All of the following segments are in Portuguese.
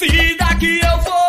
Se daqui eu for,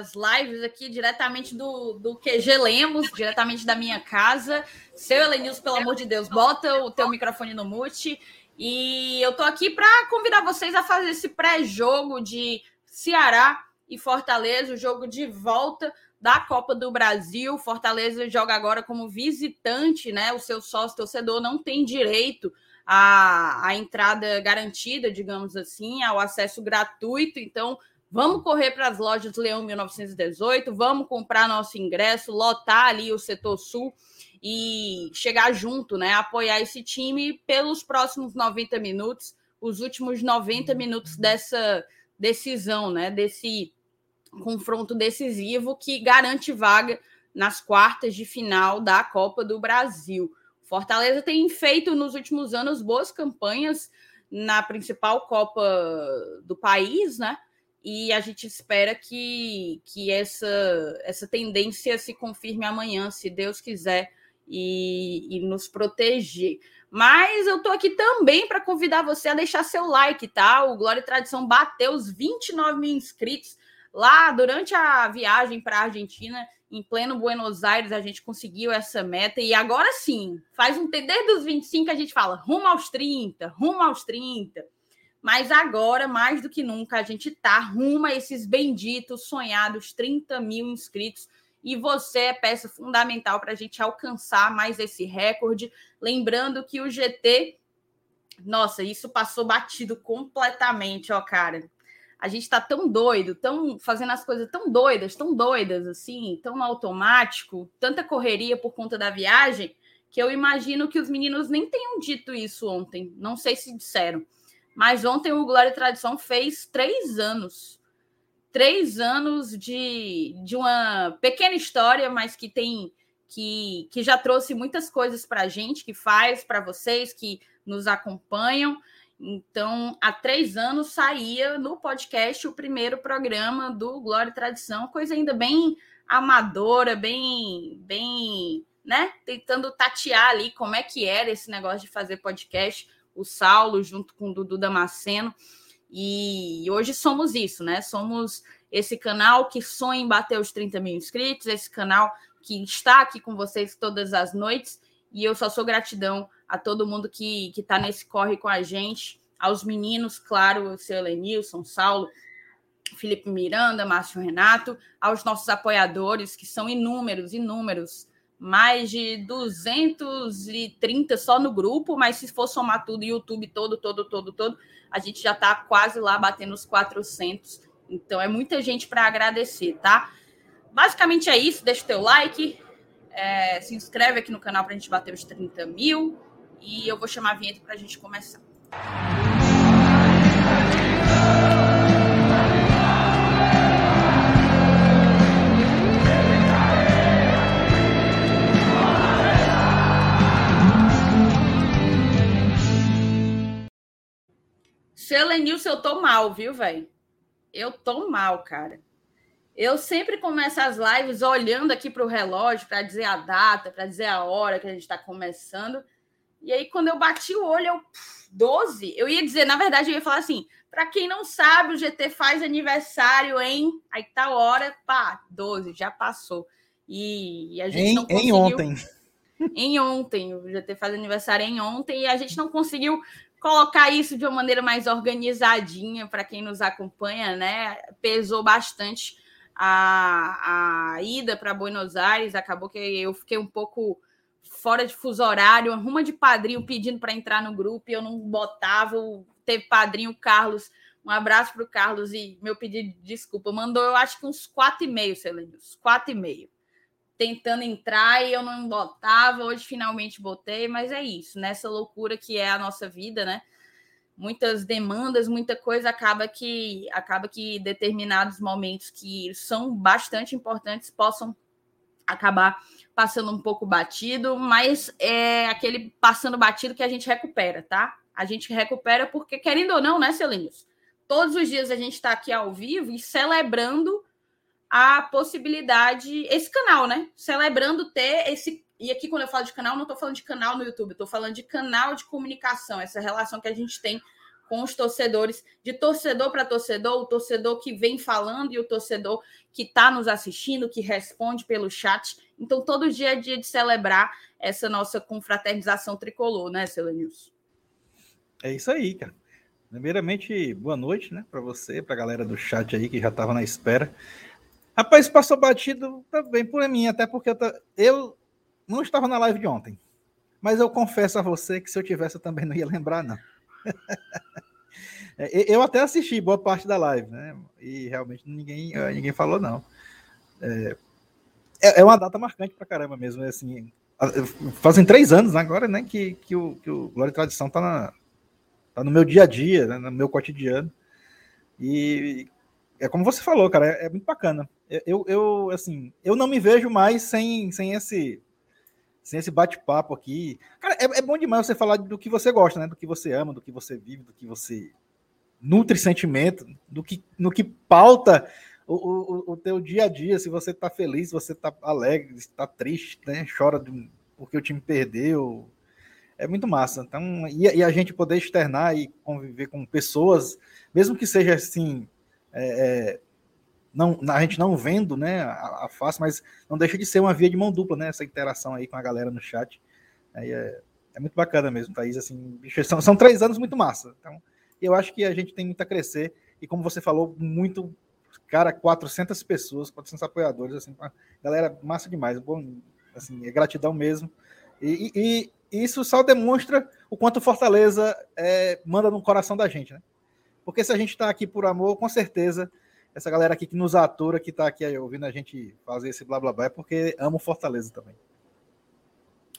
às lives aqui diretamente do, do QG Lemos, diretamente da minha casa. Seu Elenilson, pelo amor de Deus, bota o teu microfone no mute. E eu tô aqui para convidar vocês a fazer esse pré-jogo de Ceará e Fortaleza, o jogo de volta da Copa do Brasil. Fortaleza joga agora como visitante, né? O seu sócio torcedor não tem direito a entrada garantida, digamos assim, ao acesso gratuito. Então, vamos correr para as lojas Leão 1918, vamos comprar nosso ingresso, lotar ali o setor sul e chegar junto, né? Apoiar esse time pelos próximos 90 minutos, os últimos 90 minutos dessa decisão, né? Desse confronto decisivo que garante vaga nas quartas de final da Copa do Brasil. Fortaleza tem feito nos últimos anos boas campanhas na principal Copa do país, né? E a gente espera que, que essa, essa tendência se confirme amanhã, se Deus quiser, e, e nos proteger. Mas eu tô aqui também para convidar você a deixar seu like, tá? O Glória e Tradição bateu os 29 mil inscritos lá durante a viagem para a Argentina em pleno Buenos Aires, a gente conseguiu essa meta. E agora sim, faz um desde os 25 a gente fala rumo aos 30, rumo aos 30. Mas agora, mais do que nunca, a gente tá rumo a esses benditos, sonhados 30 mil inscritos. E você é peça fundamental para a gente alcançar mais esse recorde. Lembrando que o GT, nossa, isso passou batido completamente, ó, cara a gente está tão doido, tão fazendo as coisas tão doidas, tão doidas assim, tão automático, tanta correria por conta da viagem, que eu imagino que os meninos nem tenham dito isso ontem. Não sei se disseram. Mas ontem o Glória e Tradição fez três anos. Três anos de, de uma pequena história, mas que tem que, que já trouxe muitas coisas para a gente, que faz para vocês que nos acompanham. Então, há três anos saía no podcast o primeiro programa do Glória e Tradição, coisa ainda bem amadora, bem, bem, né? Tentando tatear ali como é que era esse negócio de fazer podcast. O Saulo junto com o Dudu Damasceno. E hoje somos isso, né? Somos esse canal que sonha em bater os 30 mil inscritos, esse canal que está aqui com vocês todas as noites. E eu só sou gratidão a todo mundo que está nesse corre com a gente, aos meninos, claro, o seu Elenilson, Saulo, Felipe Miranda, Márcio Renato, aos nossos apoiadores, que são inúmeros, inúmeros, mais de 230 só no grupo, mas se for somar tudo, YouTube todo, todo, todo, todo, a gente já está quase lá batendo os 400. Então é muita gente para agradecer, tá? Basicamente é isso. Deixa o teu like, é, se inscreve aqui no canal para a gente bater os 30 mil. E eu vou chamar a vinheta para a gente começar. Seu Lenilson, eu tô mal, viu, velho? Eu tô mal, cara. Eu sempre começo as lives olhando aqui para o relógio para dizer a data, para dizer a hora que a gente está começando. E aí, quando eu bati o olho, eu. 12? Eu ia dizer, na verdade, eu ia falar assim: para quem não sabe, o GT faz aniversário em. Aí tá a hora, pá, 12, já passou. E, e a gente em, não conseguiu. Em ontem. Em ontem. O GT faz aniversário em ontem e a gente não conseguiu colocar isso de uma maneira mais organizadinha para quem nos acompanha, né? Pesou bastante a, a ida para Buenos Aires, acabou que eu fiquei um pouco fora de fuso horário, arruma de padrinho pedindo para entrar no grupo e eu não botava. Teve padrinho Carlos, um abraço para o Carlos e meu pedido de desculpa. Mandou, eu acho que uns quatro e meio, Selenius, quatro e meio. Tentando entrar e eu não botava. Hoje finalmente botei, mas é isso, nessa loucura que é a nossa vida, né? Muitas demandas, muita coisa acaba que acaba que determinados momentos que são bastante importantes possam acabar passando um pouco batido, mas é aquele passando batido que a gente recupera, tá? A gente recupera porque, querendo ou não, né, Celínios? Todos os dias a gente está aqui ao vivo e celebrando a possibilidade, esse canal, né? Celebrando ter esse. E aqui, quando eu falo de canal, não estou falando de canal no YouTube, estou falando de canal de comunicação, essa relação que a gente tem com os torcedores, de torcedor para torcedor, o torcedor que vem falando e o torcedor que está nos assistindo, que responde pelo chat. Então, todo dia é dia de celebrar essa nossa confraternização tricolor, né, Selenilson? É isso aí, cara. Primeiramente, boa noite, né, para você, para a galera do chat aí que já estava na espera. Rapaz, passou batido também por mim, até porque eu, eu não estava na live de ontem. Mas eu confesso a você que se eu tivesse, eu também não ia lembrar, não. É, eu até assisti boa parte da live, né? E realmente ninguém, eh, ninguém falou, não. É, é, é uma data marcante pra caramba mesmo. Assim, fazem três anos agora, né? Que, que, o, que o Glória e Tradição tá, na, tá no meu dia a dia, né, no meu cotidiano. E é como você falou, cara, é, é muito bacana. Eu, eu, assim, eu não me vejo mais sem, sem esse sem esse bate-papo aqui. Cara, é, é, bom demais você falar do que você gosta, né? Do que você ama, do que você vive, do que você nutre sentimento, do que, no que pauta o, o, o teu dia a dia. Se você tá feliz, se você tá alegre, se tá triste, né? Chora de, porque o time perdeu. É muito massa. Então, e, e, a gente poder externar e conviver com pessoas, mesmo que seja assim. É, é, não, a gente não vendo né, a, a, face, mas não deixa de ser uma via de mão dupla, né? Essa interação aí com a galera no chat. Aí é, é muito bacana mesmo, Thaís. Assim, são, são três anos muito massa. Então, eu acho que a gente tem muito a crescer. E como você falou, muito. Cara, 400 pessoas, 400 apoiadores, assim, galera, massa demais. Bom, assim, é gratidão mesmo. E, e, e isso só demonstra o quanto Fortaleza é, manda no coração da gente, né? Porque se a gente está aqui por amor, com certeza essa galera aqui que nos atura, que está aqui ouvindo a gente fazer esse blá blá blá, é porque amo Fortaleza também.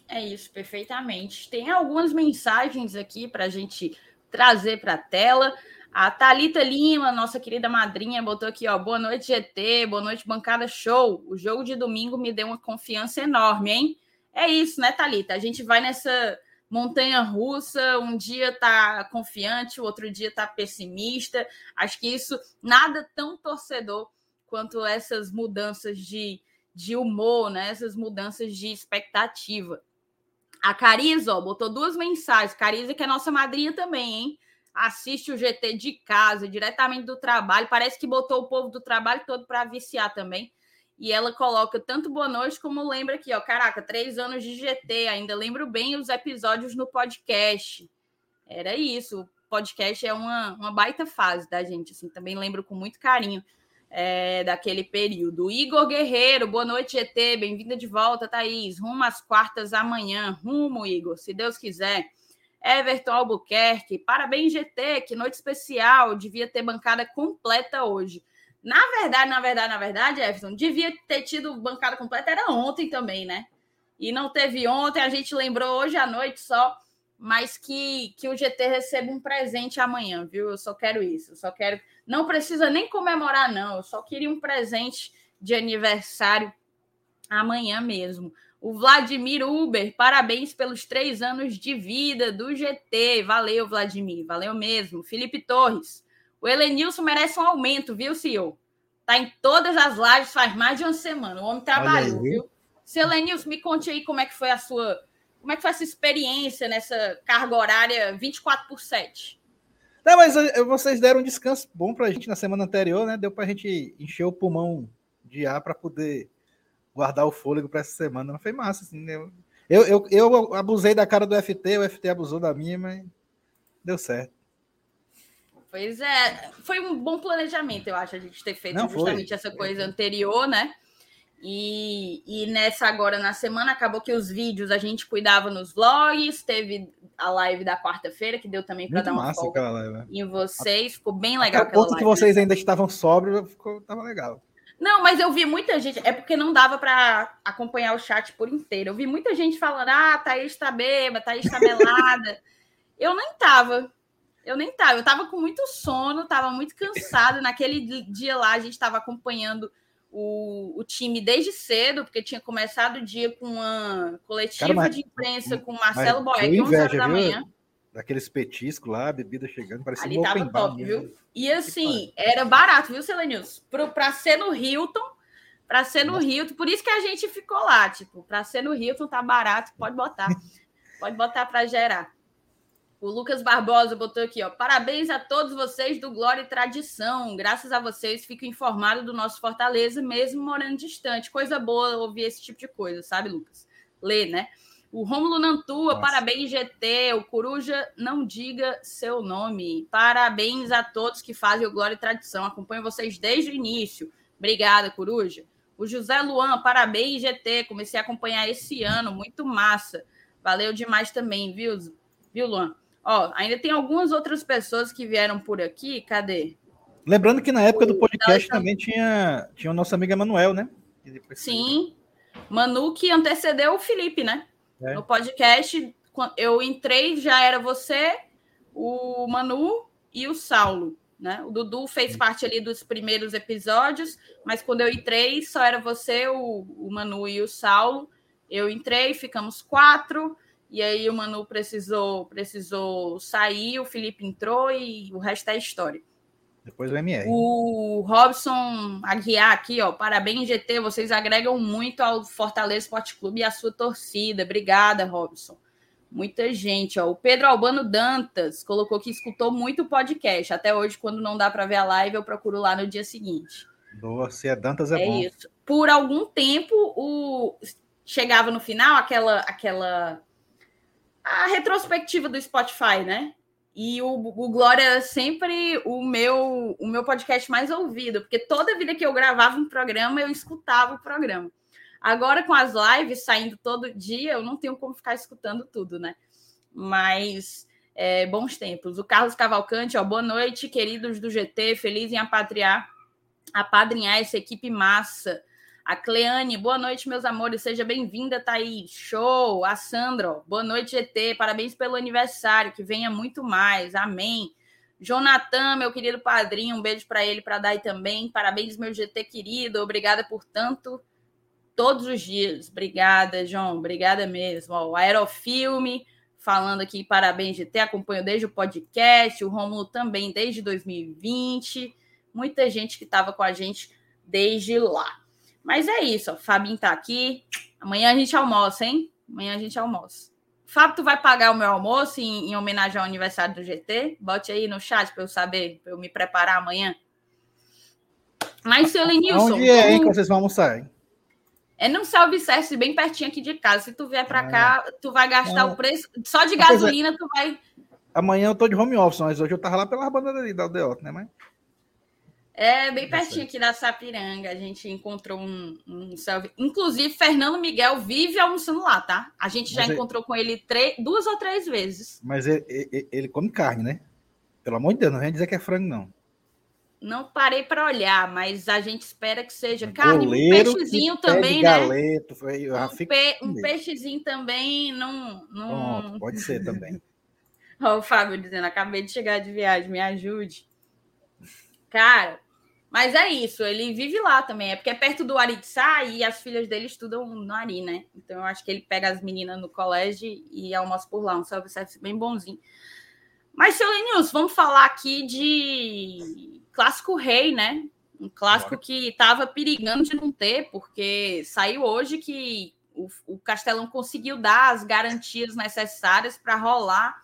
É isso, perfeitamente. Tem algumas mensagens aqui para a gente trazer para a tela. A Talita Lima, nossa querida madrinha, botou aqui, ó, boa noite GT, boa noite bancada show. O jogo de domingo me deu uma confiança enorme, hein? É isso, né, Talita? A gente vai nessa montanha russa, um dia tá confiante, o outro dia tá pessimista. Acho que isso nada tão torcedor quanto essas mudanças de, de humor, né? Essas mudanças de expectativa. A Cariza, ó, botou duas mensagens. Cariza, que é nossa madrinha também, hein? Assiste o GT de casa, diretamente do trabalho. Parece que botou o povo do trabalho todo para viciar também. E ela coloca tanto boa noite como lembra aqui, ó. Caraca, três anos de GT, ainda lembro bem os episódios no podcast. Era isso. O podcast é uma, uma baita fase da gente, assim, também lembro com muito carinho é, daquele período. Igor Guerreiro, boa noite, GT. Bem-vinda de volta, Thaís. Rumo às quartas amanhã. Rumo, Igor, se Deus quiser. Everton Albuquerque, parabéns, GT. Que noite especial. Devia ter bancada completa hoje. Na verdade, na verdade, na verdade, Everton, devia ter tido bancada completa, era ontem também, né? E não teve ontem, a gente lembrou hoje à noite só, mas que, que o GT receba um presente amanhã, viu? Eu só quero isso, eu só quero. Não precisa nem comemorar, não, eu só queria um presente de aniversário amanhã mesmo. O Vladimir Uber, parabéns pelos três anos de vida do GT. Valeu, Vladimir, valeu mesmo. Felipe Torres, o Elenilson merece um aumento, viu, senhor? Tá em todas as lives faz mais de uma semana. O homem trabalhou, viu? Seu Elenilson, me conte aí como é que foi a sua. Como é que foi essa experiência nessa carga horária 24 por 7? Não, mas eh, vocês deram um descanso bom pra gente na semana anterior, né? Deu pra gente encher o pulmão de ar para poder guardar o fôlego para essa semana. Mas foi massa, assim. Né? Eu, eu, eu abusei da cara do FT, o FT abusou da minha, mas deu certo. Pois é, foi um bom planejamento, eu acho, a gente ter feito Não, justamente foi. essa coisa anterior, né? E, e nessa agora, na semana, acabou que os vídeos a gente cuidava nos vlogs, teve a live da quarta-feira, que deu também para dar uma massa folga live. né? em vocês, ficou bem Até legal o aquela ponto que live. vocês ainda estavam sóbrios, ficou, tava legal. Não, mas eu vi muita gente. É porque não dava para acompanhar o chat por inteiro. Eu vi muita gente falando: ah, Thaís tá bêbada, Thaís tá melada. eu nem tava. Eu nem tava. Eu tava com muito sono, tava muito cansado. Naquele di- dia lá, a gente tava acompanhando o, o time desde cedo, porque tinha começado o dia com uma coletiva Cara, mas- de imprensa com o Marcelo Boeck, deu 11 horas da manhã. Daqueles petiscos lá, a bebida chegando, parecia Ali um tava open bar top, mesmo. viu? E assim, era barato, viu, Selenius? Para ser no Hilton, para ser no Nossa. Hilton, por isso que a gente ficou lá, tipo, para ser no Hilton tá barato, pode botar. pode botar para gerar. O Lucas Barbosa botou aqui, ó. Parabéns a todos vocês do Glória e Tradição. Graças a vocês, fico informado do nosso Fortaleza, mesmo morando distante. Coisa boa ouvir esse tipo de coisa, sabe, Lucas? Lê, né? O Rômulo Nantua, Nossa. parabéns, GT. O Coruja, não diga seu nome. Parabéns a todos que fazem o Glória e Tradição. Acompanho vocês desde o início. Obrigada, Coruja. O José Luan, parabéns, GT. Comecei a acompanhar esse ano, muito massa. Valeu demais também, viu, viu Luan? Ó, ainda tem algumas outras pessoas que vieram por aqui. Cadê? Lembrando que na época do podcast Dalton- também tinha, tinha o nosso amigo Emanuel, né? Sim. Manu que antecedeu o Felipe, né? É. No podcast, eu entrei, já era você, o Manu e o Saulo, né? O Dudu fez parte ali dos primeiros episódios, mas quando eu entrei, só era você, o, o Manu e o Saulo. Eu entrei, ficamos quatro, e aí o Manu precisou, precisou sair, o Felipe entrou e o resto é história. Depois o MR. O Robson Aguiar aqui, ó. Parabéns, GT. Vocês agregam muito ao Fortaleza Esporte Clube e à sua torcida. Obrigada, Robson. Muita gente, ó. O Pedro Albano Dantas colocou que escutou muito o podcast. Até hoje, quando não dá para ver a live, eu procuro lá no dia seguinte. Boa, se é Dantas é, É, bom. isso. Por algum tempo, o chegava no final aquela aquela a retrospectiva do Spotify, né? E o, o Glória era sempre o meu o meu podcast mais ouvido, porque toda vida que eu gravava um programa, eu escutava o programa. Agora com as lives saindo todo dia, eu não tenho como ficar escutando tudo, né? Mas é, bons tempos. O Carlos Cavalcante, ó, boa noite, queridos do GT, feliz em apatriar, apadrinhar essa equipe massa. A Cleane, boa noite, meus amores, seja bem-vinda, Thaís. Show! A Sandra, ó, boa noite, GT, parabéns pelo aniversário, que venha muito mais, amém. Jonathan, meu querido padrinho, um beijo para ele, para Dai também. Parabéns, meu GT querido, obrigada por tanto, todos os dias. Obrigada, João, obrigada mesmo. Ó, o Aerofilme, falando aqui, parabéns, GT, acompanho desde o podcast, o Rômulo também desde 2020. Muita gente que estava com a gente desde lá. Mas é isso, ó. Fabinho tá aqui. Amanhã a gente almoça, hein? Amanhã a gente almoça. Fábio, tu vai pagar o meu almoço em, em homenagem ao aniversário do GT? Bote aí no chat para eu saber, para eu me preparar amanhã. Mas, seu Lenilson, Onde é, hein, que vocês vão almoçar, hein? é no Self-Service, bem pertinho aqui de casa. Se tu vier para Ah. cá, tu vai gastar Ah. o preço. Só de Pois é. gasolina, tu vai. Amanhã eu tô de home office, mas hoje eu tava lá pela banda ali da Aldeota, né? Mas É bem pertinho aqui da Sapiranga. A gente encontrou um, um selfie. Inclusive, Fernando Miguel vive almoçando lá, tá? A gente já Mas é- encontrou com ele três, duas ou três vezes. Mas ele, ele- ele come carne, né? Pelo amor de Deus, não vem dizer que é frango, não. Não parei para olhar, mas a gente espera que seja carne. Goleiro um peixezinho também, né? galeto, foi- eu já Um, pe- um peixezinho também não. não... Pronto, pode ser também. Ó, o Fábio dizendo: acabei de chegar de viagem, me ajude. Cara, mas é isso, ele vive lá também. É porque é perto do Aritsá e as filhas dele estudam no Ari, né? Então eu acho que ele pega as meninas no colégio e almoça por lá. Um self-service bem bonzinho. Mas, seu Lenilson, vamos falar aqui de Clássico Rei, né? Um clássico Bora. que estava perigando de não ter, porque saiu hoje que o, o Castelão conseguiu dar as garantias necessárias para rolar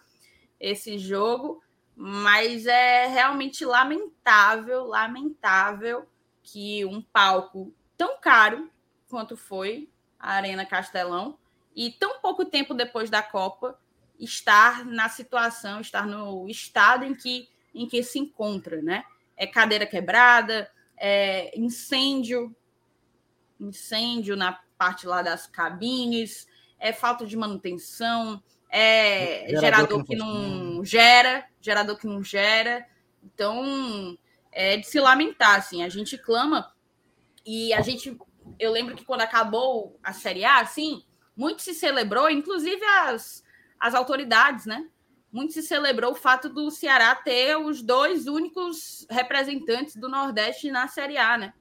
esse jogo, mas é realmente lamentável, lamentável que um palco tão caro quanto foi a Arena Castelão e tão pouco tempo depois da Copa estar na situação, estar no estado em que em que se encontra, né? É cadeira quebrada, é incêndio, incêndio na parte lá das cabines, é falta de manutenção, é gerador, gerador que, não, que não gera, gerador que não gera. Então, é de se lamentar, assim. A gente clama e a gente, eu lembro que quando acabou a Série A, assim, muito se celebrou, inclusive as, as autoridades, né? Muito se celebrou o fato do Ceará ter os dois únicos representantes do Nordeste na Série A, né?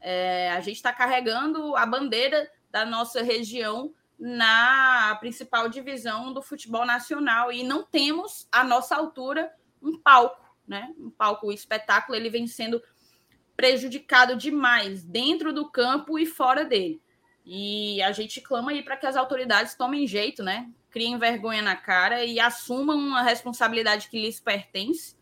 É, a gente está carregando a bandeira da nossa região na principal divisão do futebol nacional e não temos à nossa altura um palco, né? Um palco, o espetáculo ele vem sendo prejudicado demais dentro do campo e fora dele. E a gente clama aí para que as autoridades tomem jeito, né? Criem vergonha na cara e assumam a responsabilidade que lhes pertence,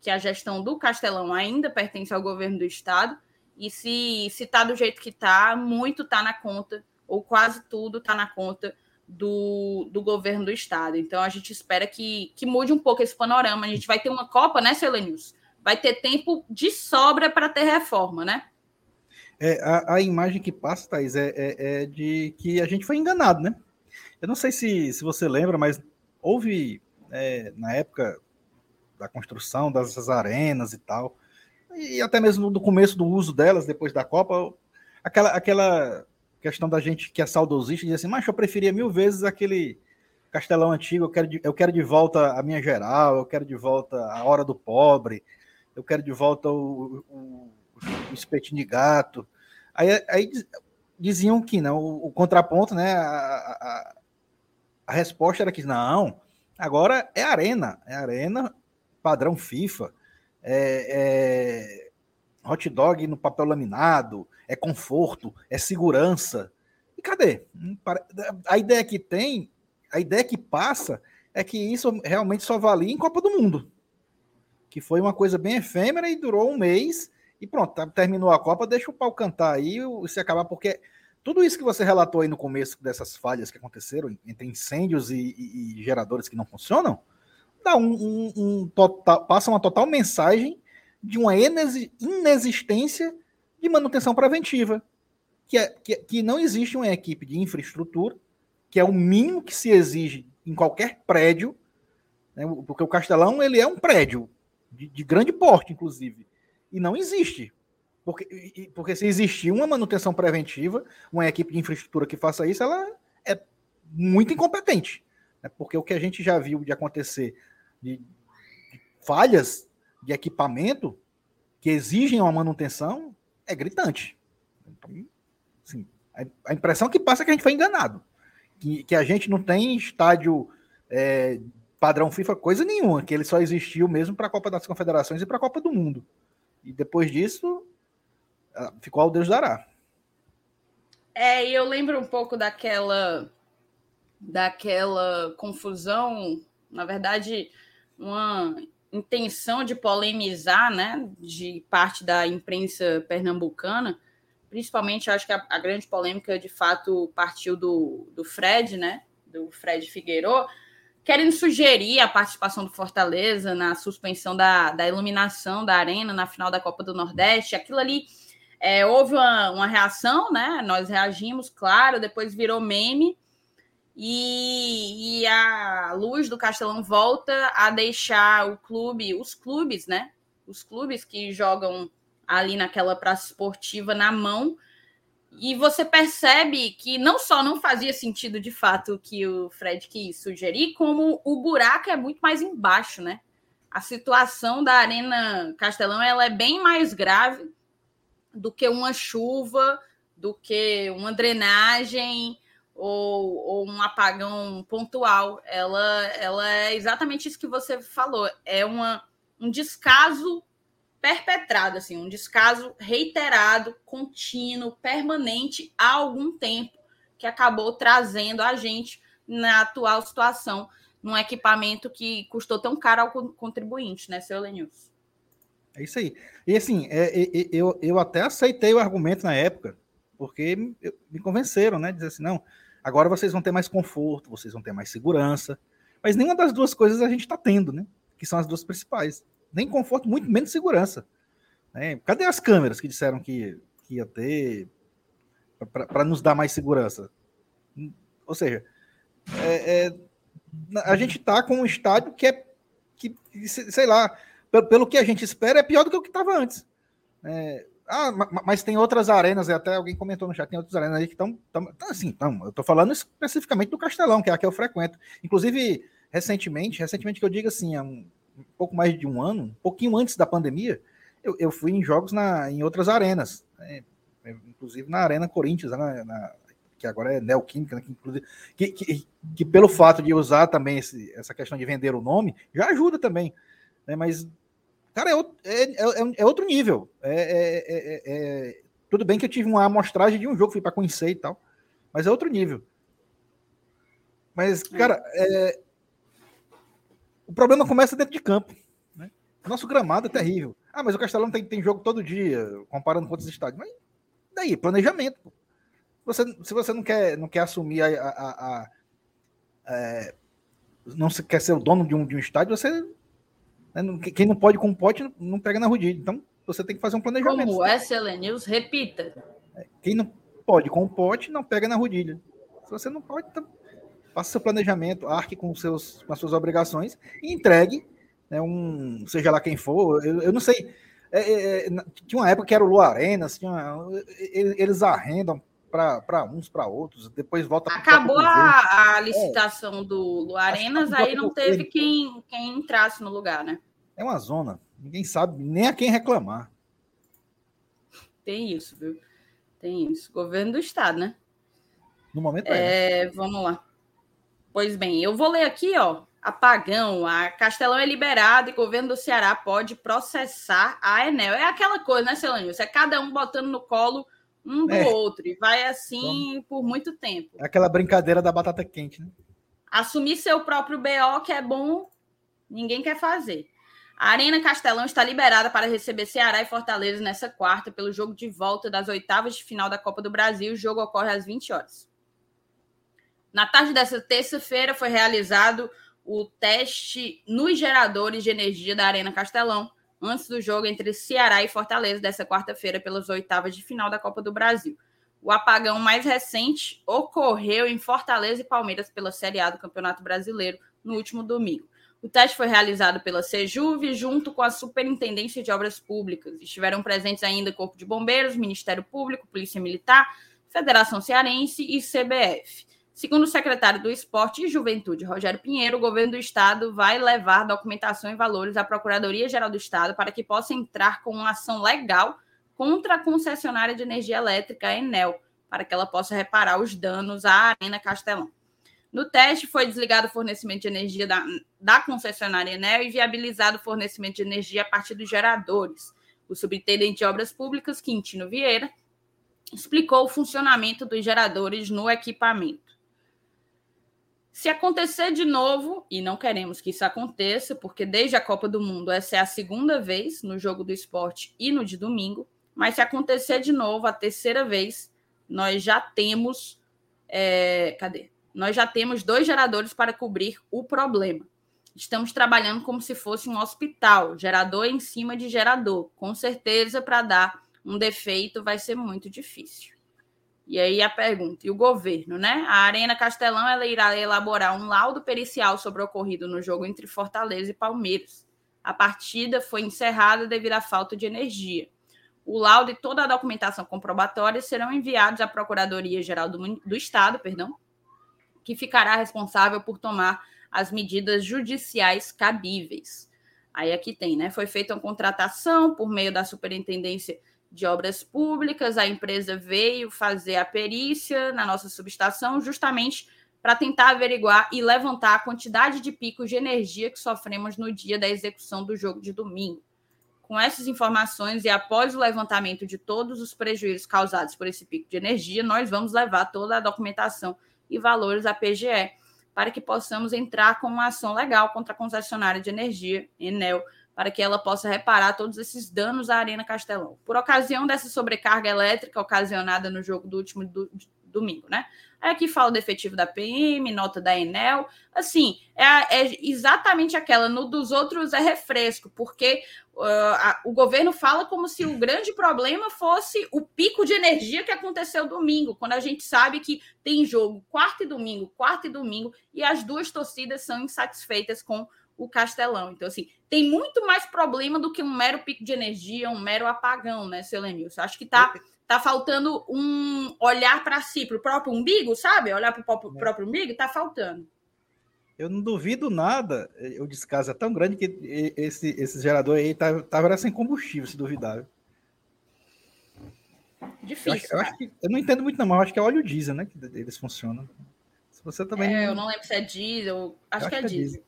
que a gestão do Castelão ainda pertence ao governo do estado. E se se tá do jeito que tá, muito tá na conta ou quase tudo está na conta do, do governo do estado. Então a gente espera que, que mude um pouco esse panorama. A gente vai ter uma Copa, né, Selenius? Vai ter tempo de sobra para ter reforma, né? É, a, a, imagem que passa, Thaís, é, é, é, de que a gente foi enganado, né? Eu não sei se, se você lembra, mas houve, é, na época da construção dessas arenas e tal, e até mesmo do começo do uso delas, depois da Copa, aquela, aquela questão da gente que é saudosista, diz assim, mas eu preferia mil vezes aquele castelão antigo, eu quero, de, eu quero de volta a minha geral, eu quero de volta a hora do pobre, eu quero de volta o, o, o espetinho de gato. Aí, aí diziam que não, o, o contraponto, né, a, a, a, resposta era que não, agora é arena, é arena padrão FIFA, é, é hot dog no papel laminado, é conforto, é segurança. E cadê? A ideia que tem, a ideia que passa é que isso realmente só valia em Copa do Mundo. Que foi uma coisa bem efêmera e durou um mês. E pronto, tá, terminou a Copa, deixa o pau cantar aí e se acabar, porque tudo isso que você relatou aí no começo dessas falhas que aconteceram entre incêndios e, e, e geradores que não funcionam, dá um, um, um total, passa uma total mensagem de uma inexistência de manutenção preventiva, que, é, que, que não existe uma equipe de infraestrutura, que é o mínimo que se exige em qualquer prédio, né, porque o Castelão ele é um prédio de, de grande porte, inclusive, e não existe. Porque, porque se existir uma manutenção preventiva, uma equipe de infraestrutura que faça isso, ela é muito incompetente. Né? Porque o que a gente já viu de acontecer de, de falhas de equipamento que exigem uma manutenção é gritante. Então, assim, a, impressão que passa é que a gente foi enganado. Que, que a gente não tem estádio é, padrão FIFA, coisa nenhuma, que ele só existiu mesmo para a Copa das Confederações e para a Copa do Mundo. E depois disso, ficou ao Deus dará. É, e eu lembro um pouco daquela daquela confusão, na verdade, uma intenção de polemizar, né, de parte da imprensa pernambucana, principalmente acho que a, a grande polêmica de fato partiu do, do Fred, né, do Fred Figueiredo, querendo sugerir a participação do Fortaleza na suspensão da, da iluminação da arena na final da Copa do Nordeste. Aquilo ali é, houve uma, uma reação, né? Nós reagimos, claro, depois virou meme. E, e, a luz do Castelão volta a deixar o clube, os clubes, né? Os clubes que jogam ali naquela praça esportiva na mão. E você percebe que não só não fazia sentido de fato o que o Fred quis sugerir, como o buraco é muito mais embaixo, né? A situação da Arena Castelão ela é bem mais grave do que uma chuva, do que uma drenagem ou, ou, um apagão pontual. Ela, ela é exatamente isso que você falou. É uma, um descaso perpetrado, assim, um descaso reiterado, contínuo, permanente há algum tempo, que acabou trazendo a gente na atual situação, num equipamento que custou tão caro ao contribuinte, né, seu Lenilson? É isso aí. E assim, é, é, é, eu, eu até aceitei o argumento na época, porque me convenceram, né? Dizer assim, não, Agora vocês vão ter mais conforto, vocês vão ter mais segurança. Mas nenhuma das duas coisas a gente está tendo, né? Que são as duas principais. nem conforto, muito menos segurança. Né? Cadê as câmeras que disseram que, que ia ter para nos dar mais segurança? Ou seja, é, é, a gente está com um estádio que é, que, sei lá, pelo, pelo que a gente espera, é pior do que o que estava antes. É, ah, mas tem outras arenas, até alguém comentou no chat, tem outras arenas aí que estão. Assim, tão, eu estou falando especificamente do Castelão, que é a que eu frequento. Inclusive, recentemente, recentemente que eu digo assim, há um, um pouco mais de um ano, um pouquinho antes da pandemia, eu, eu fui em jogos na, em outras arenas, né? inclusive na Arena Corinthians, né? na, que agora é Neoquímica, né? que, que, que, que, pelo fato de usar também esse, essa questão de vender o nome, já ajuda também. Né? Mas Cara, é, é, é, é outro nível. É, tudo bem que eu tive uma amostragem de um jogo, fui para conhecer e tal, mas é outro nível. Mas, cara, o problema começa dentro de campo. Né? Nosso gramado é terrível. Ah, mas o Castelão tem, tem jogo todo dia, comparando com outros estádios. Mas daí, planejamento. Você, se você não quer, não quer assumir a, a, a, a não se quer ser o dono de um, de um estádio, você né? Quem não pode com pote não pega na rodilha. Então você tem que fazer um planejamento. Como SL News, repita. É, quem não pode com o pote não pega na rodilha. Se você não pode, então faça seu planejamento, arque com, seus, com as suas obrigações e entregue, né, um, seja lá quem for. Eu, eu não sei. É, é, é tinha uma época que era o Luarenas, tinha, eles arrendam para uns, para outros, depois volta Acabou a, a, licitação é. do Luarenas, aí não teve quem, quem entrasse no lugar, né? É uma zona, ninguém sabe nem a quem reclamar. Tem isso, viu? Tem isso. Governo do Estado, né? No momento é. é vamos lá. Pois bem, eu vou ler aqui, ó. Apagão, a Castelão é liberado e o governo do Ceará pode processar a Enel. É aquela coisa, né, Celânio? Isso é cada um botando no colo um do é. outro. E vai assim por muito tempo. É aquela brincadeira da batata quente, né? Assumir seu próprio BO, que é bom, ninguém quer fazer. A Arena Castelão está liberada para receber Ceará e Fortaleza nessa quarta pelo jogo de volta das oitavas de final da Copa do Brasil. O jogo ocorre às 20 horas. Na tarde dessa terça-feira foi realizado o teste nos geradores de energia da Arena Castelão, antes do jogo entre Ceará e Fortaleza dessa quarta-feira pelas oitavas de final da Copa do Brasil. O apagão mais recente ocorreu em Fortaleza e Palmeiras pela Série A do Campeonato Brasileiro no último domingo. O teste foi realizado pela Sejuve junto com a Superintendência de Obras Públicas. Estiveram presentes ainda Corpo de Bombeiros, Ministério Público, Polícia Militar, Federação Cearense e CBF. Segundo o secretário do Esporte e Juventude, Rogério Pinheiro, o governo do estado vai levar documentação e valores à Procuradoria-Geral do Estado para que possa entrar com uma ação legal contra a concessionária de energia elétrica, a Enel, para que ela possa reparar os danos à Arena Castelão. No teste, foi desligado o fornecimento de energia da, da concessionária Enel e viabilizado o fornecimento de energia a partir dos geradores. O subintendente de Obras Públicas, Quintino Vieira, explicou o funcionamento dos geradores no equipamento. Se acontecer de novo, e não queremos que isso aconteça, porque desde a Copa do Mundo essa é a segunda vez no jogo do esporte e no de domingo, mas se acontecer de novo, a terceira vez, nós já temos. É, cadê? Nós já temos dois geradores para cobrir o problema. Estamos trabalhando como se fosse um hospital, gerador em cima de gerador. Com certeza, para dar um defeito vai ser muito difícil. E aí a pergunta, e o governo, né? A Arena Castelão ela irá elaborar um laudo pericial sobre o ocorrido no jogo entre Fortaleza e Palmeiras. A partida foi encerrada devido à falta de energia. O laudo e toda a documentação comprobatória serão enviados à Procuradoria-Geral do, do Estado, perdão, que ficará responsável por tomar as medidas judiciais cabíveis. Aí aqui tem, né? Foi feita uma contratação por meio da Superintendência de Obras Públicas, a empresa veio fazer a perícia na nossa subestação justamente para tentar averiguar e levantar a quantidade de picos de energia que sofremos no dia da execução do jogo de domingo. Com essas informações e após o levantamento de todos os prejuízos causados por esse pico de energia, nós vamos levar toda a documentação e valores à PGE para que possamos entrar com uma ação legal contra a concessionária de energia, Enel, para que ela possa reparar todos esses danos à Arena Castelão. Por ocasião dessa sobrecarga elétrica ocasionada no jogo do último do, domingo, né? Aí aqui fala do efetivo da PM, nota da Enel. Assim, é, é exatamente aquela. No dos outros é refresco, porque uh, a, o governo fala como se o grande problema fosse o pico de energia que aconteceu domingo, quando a gente sabe que tem jogo quarto e domingo, quarto e domingo, e as duas torcidas são insatisfeitas com o Castelão. Então, assim, tem muito mais problema do que um mero pico de energia, um mero apagão, né, seu Lenilson? Acho que tá tá faltando um olhar para si, para o próprio umbigo, sabe? Olhar para o próprio, é. próprio umbigo, tá faltando. Eu não duvido nada, o descaso é tão grande que esse, esse gerador aí tá, tá sem combustível, se duvidar. Difícil. Eu, acho, eu, acho que, eu, não entendo muito, não, mas acho que é óleo diesel, né? Que eles funcionam. Se você também. É, não... eu não lembro se é diesel, acho, acho que é, que é diesel. diesel.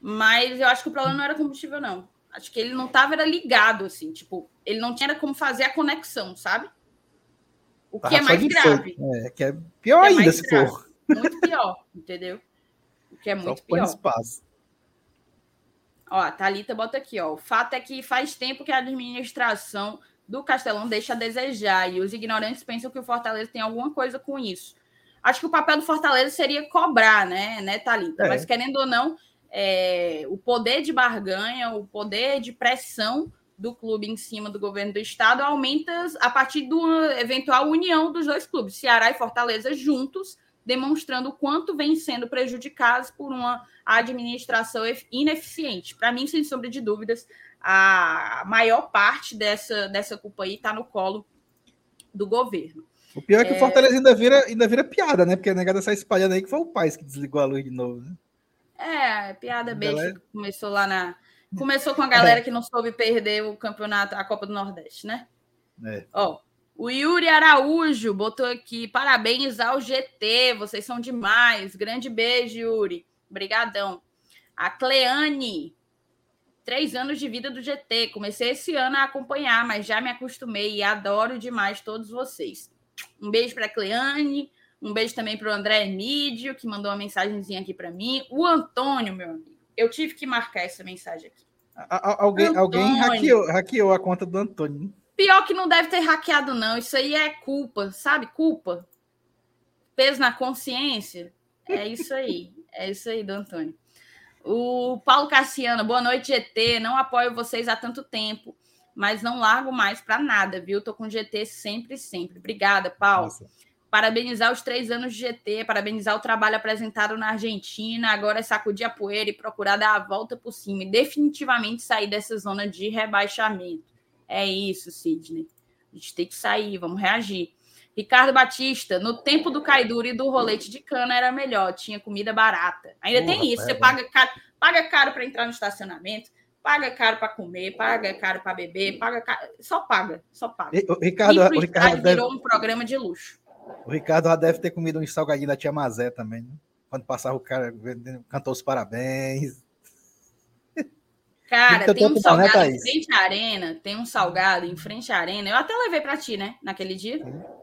Mas eu acho que o problema não era combustível, não. Acho que ele não estava era ligado, assim, tipo, ele não tinha como fazer a conexão, sabe? O que é mais grave. É, que é pior que é ainda, se grave. for. Muito pior, entendeu? O que é muito Só pior. Espaço. Ó, a Thalita bota aqui, ó. O fato é que faz tempo que a administração do Castelão deixa a desejar e os ignorantes pensam que o Fortaleza tem alguma coisa com isso. Acho que o papel do Fortaleza seria cobrar, né, né, Thalita? É. Mas querendo ou não, é, o poder de barganha, o poder de pressão do clube em cima do governo do estado aumenta a partir de uma eventual união dos dois clubes, Ceará e Fortaleza juntos, demonstrando o quanto vem sendo prejudicados por uma administração ineficiente. Para mim, sem sombra de dúvidas, a maior parte dessa, dessa culpa aí está no colo do governo. O pior é que é... o Fortaleza ainda vira, ainda vira piada, né? Porque a negada sai espalhando aí que foi o pai que desligou a luz de novo, né? É, piada besta. Começou lá na, Começou com a galera que não soube perder o campeonato, a Copa do Nordeste, né? É. Ó, o Yuri Araújo botou aqui: parabéns ao GT, vocês são demais. Grande beijo, Yuri. Obrigadão. A Cleane, três anos de vida do GT. Comecei esse ano a acompanhar, mas já me acostumei e adoro demais todos vocês. Um beijo para a Cleane, um beijo também para o André Mídio, que mandou uma mensagenzinha aqui para mim. O Antônio, meu amigo eu tive que marcar essa mensagem aqui. alguém, alguém hackeou, hackeou a conta do Antônio. Pior que não deve ter hackeado, não. Isso aí é culpa, sabe? Culpa. Peso na consciência. É isso aí. É isso aí do Antônio. O Paulo Cassiano, boa noite, GT. Não apoio vocês há tanto tempo, mas não largo mais para nada, viu? Tô com GT sempre, sempre. Obrigada, Paulo. Nossa parabenizar os três anos de GT, parabenizar o trabalho apresentado na Argentina, agora é sacudir a poeira e procurar dar a volta por cima e definitivamente sair dessa zona de rebaixamento. É isso, Sidney. A gente tem que sair, vamos reagir. Ricardo Batista, no tempo do caiduro e do rolete de cana era melhor, tinha comida barata. Ainda Porra, tem isso, você paga caro, paga caro para entrar no estacionamento, paga caro para comer, paga caro para beber, paga caro, só paga, só paga. Ricardo, o Ricardo virou deve... um programa de luxo. O Ricardo já deve ter comido um salgadinho da tia Mazé também, né? Quando passava o cara, cantou os parabéns. Cara, tem um né, salgado em frente à arena, tem um salgado em frente à arena. Eu até levei para ti, né, naquele dia.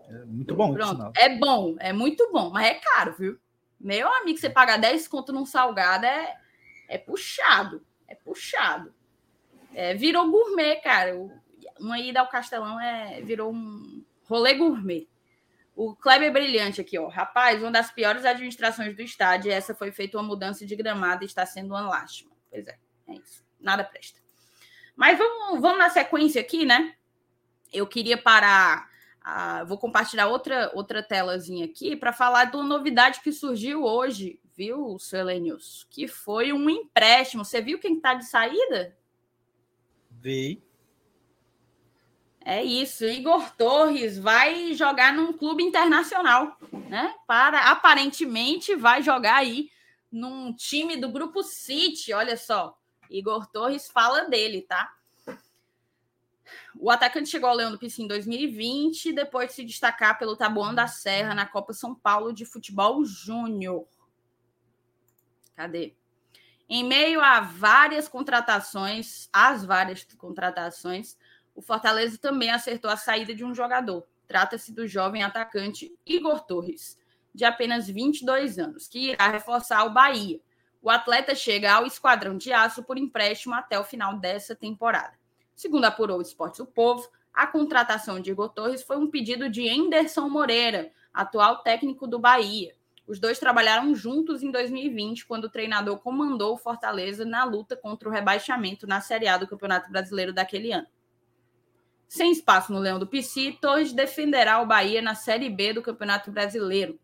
É, é muito bom. Pronto, é bom, é muito bom, mas é caro, viu? Meu amigo, você paga 10 conto num salgado é, é puxado, é puxado. É, virou gourmet, cara. Uma ida ao Castelão é, virou um rolê gourmet. O Kleber Brilhante aqui, ó. Rapaz, uma das piores administrações do estádio. Essa foi feita uma mudança de gramado e está sendo uma lástima. Pois é, é isso. Nada presta. Mas vamos, vamos na sequência aqui, né? Eu queria parar. vou compartilhar outra, outra telazinha aqui para falar de uma novidade que surgiu hoje, viu, Selenius? Que foi um empréstimo. Você viu quem está de saída? Vi. É isso. Igor Torres vai jogar num clube internacional, né? Para aparentemente vai jogar aí num time do grupo City. Olha só, Igor Torres fala dele, tá? O atacante chegou ao Leão do Pici em 2020, depois de se destacar pelo Tabuão da Serra na Copa São Paulo de Futebol Júnior. Cadê? Em meio a várias contratações, as várias contratações, o Fortaleza também acertou a saída de um jogador. Trata-se do jovem atacante Igor Torres, de apenas 22 anos, que irá reforçar o Bahia. O atleta chega ao Esquadrão de Aço por empréstimo até o final dessa temporada. Segundo apurou o Esporte do Povo, a contratação de Igor Torres foi um pedido de Enderson Moreira, atual técnico do Bahia. Os dois trabalharam juntos em 2020, quando o treinador comandou o Fortaleza na luta contra o rebaixamento na Série A do Campeonato Brasileiro daquele ano. Sem espaço no Leão do Pici, Torres defenderá o Bahia na Série B do Campeonato Brasileiro.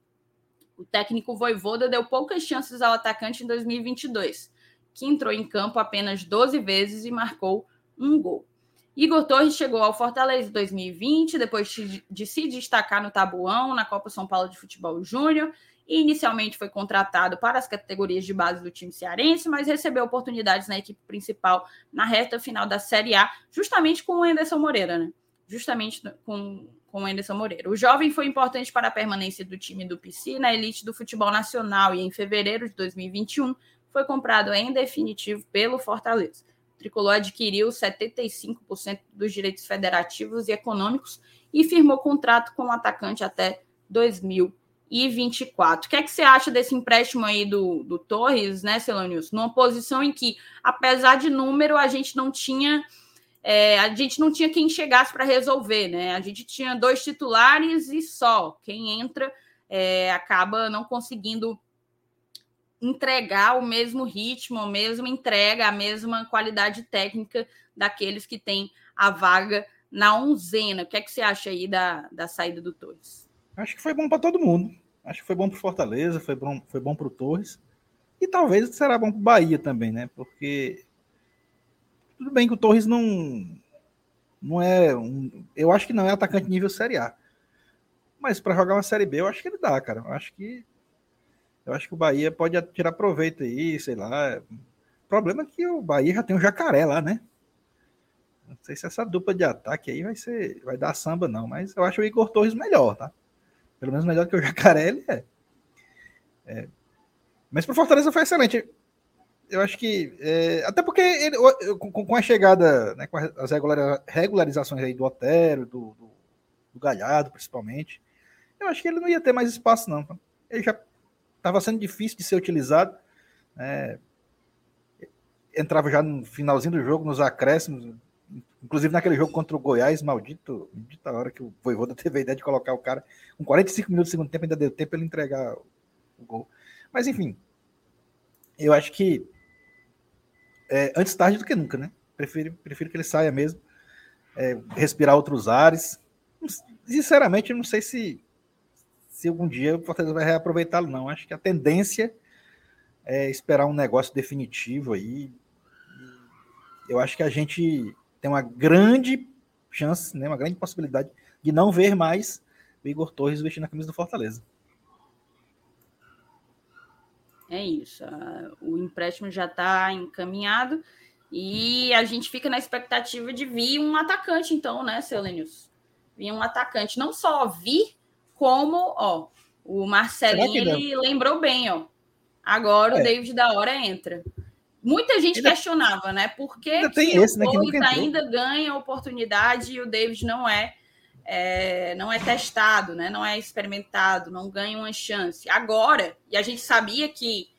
O técnico Voivoda deu poucas chances ao atacante em 2022, que entrou em campo apenas 12 vezes e marcou um gol. Igor Torres chegou ao Fortaleza em 2020, depois de se destacar no Tabuão, na Copa São Paulo de Futebol Júnior, Inicialmente foi contratado para as categorias de base do time cearense, mas recebeu oportunidades na equipe principal na reta final da Série A, justamente com o Anderson Moreira, né? Justamente com, com o Anderson Moreira. O jovem foi importante para a permanência do time do PC na elite do futebol nacional e em fevereiro de 2021 foi comprado em definitivo pelo Fortaleza. O tricolor adquiriu 75% dos direitos federativos e econômicos e firmou contrato com o atacante até 2021. 2024. O que é que você acha desse empréstimo aí do, do Torres, né, Celonius? Numa posição em que, apesar de número, a gente não tinha é, a gente não tinha quem chegasse para resolver, né? A gente tinha dois titulares e só. Quem entra é, acaba não conseguindo entregar o mesmo ritmo, a mesma entrega, a mesma qualidade técnica daqueles que têm a vaga na onzena. O que é que você acha aí da, da saída do Torres? Acho que foi bom para todo mundo. Acho que foi bom para Fortaleza, foi bom, foi bom para o Torres. E talvez será bom para o Bahia também, né? Porque tudo bem que o Torres não não é um, eu acho que não é atacante nível Série A. Mas para jogar uma Série B, eu acho que ele dá, cara. Eu acho que eu acho que o Bahia pode tirar proveito aí, sei lá. O problema é que o Bahia já tem um jacaré lá, né? Não sei se essa dupla de ataque aí vai ser vai dar samba não, mas eu acho o Igor Torres melhor, tá? Pelo menos melhor que o Jacaré, ele é. é. Mas pro Fortaleza foi excelente. Eu acho que. É, até porque ele, com, com, a chegada, né, com as regularizações aí do Otero, do, do, do Galhardo, principalmente, eu acho que ele não ia ter mais espaço, não. Ele já estava sendo difícil de ser utilizado. É, entrava já no finalzinho do jogo, nos acréscimos, Inclusive naquele jogo contra o Goiás, maldito, maldita hora que o Voivoda teve a ideia de colocar o cara com 45 minutos do segundo tempo, ainda deu tempo ele entregar o gol. Mas enfim, eu acho que é, antes tarde do que nunca, né? Prefiro, prefiro que ele saia mesmo, é, respirar outros ares. Sinceramente, eu não sei se, se algum dia o Fortaleza vai reaproveitá-lo, não. Acho que a tendência é esperar um negócio definitivo aí. Eu acho que a gente tem uma grande chance, né, uma grande possibilidade de não ver mais o Igor Torres vestindo a camisa do Fortaleza. É isso. O empréstimo já está encaminhado e a gente fica na expectativa de vir um atacante, então, né, Selenius? Vir um atacante. Não só vir, como, ó, o Marcelinho ele lembrou bem, ó. Agora é. o David da hora entra. Muita gente ainda, questionava, né? Por que, que esse, o Torres né, ainda ganha oportunidade e o David não é, é, não é testado, né? Não é experimentado, não ganha uma chance. Agora, e a gente sabia que,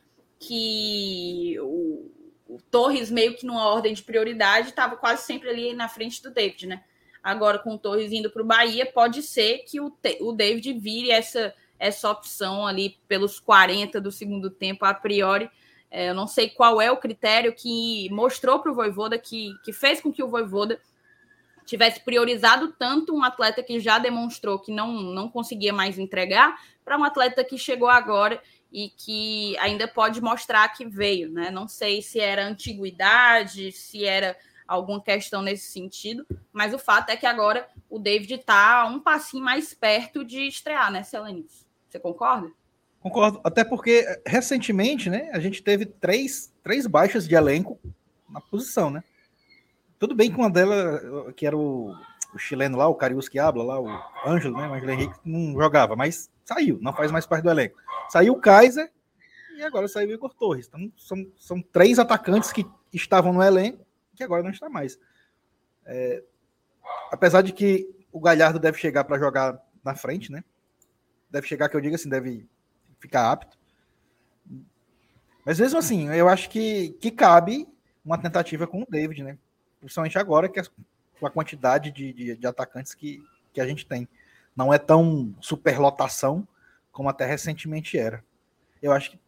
que o, o Torres, meio que numa ordem de prioridade, estava quase sempre ali na frente do David, né? Agora, com o Torres indo para o Bahia, pode ser que o, o David vire essa, essa opção ali pelos 40 do segundo tempo, a priori é, eu não sei qual é o critério que mostrou para o Voivoda, que, que fez com que o Voivoda tivesse priorizado tanto um atleta que já demonstrou que não, não conseguia mais entregar, para um atleta que chegou agora e que ainda pode mostrar que veio. Né? Não sei se era antiguidade, se era alguma questão nesse sentido, mas o fato é que agora o David está um passinho mais perto de estrear, né, Selenis? Você concorda? Concordo, até porque recentemente, né, a gente teve três, três baixas de elenco na posição, né? Tudo bem que uma delas, que era o, o chileno lá, o Carius que habla lá, o Ângelo, né, o Ângelo Henrique não jogava, mas saiu, não faz mais parte do elenco. Saiu o Kaiser e agora saiu o Igor Torres. Então são, são três atacantes que estavam no elenco que agora não está mais. É, apesar de que o Galhardo deve chegar para jogar na frente, né? Deve chegar, que eu digo assim, deve ficar apto. Mas mesmo assim, eu acho que, que cabe uma tentativa com o David, né? Principalmente agora, que é com a quantidade de, de, de, atacantes que, que a gente tem. não é tão superlotação como até recentemente era. Eu acho que.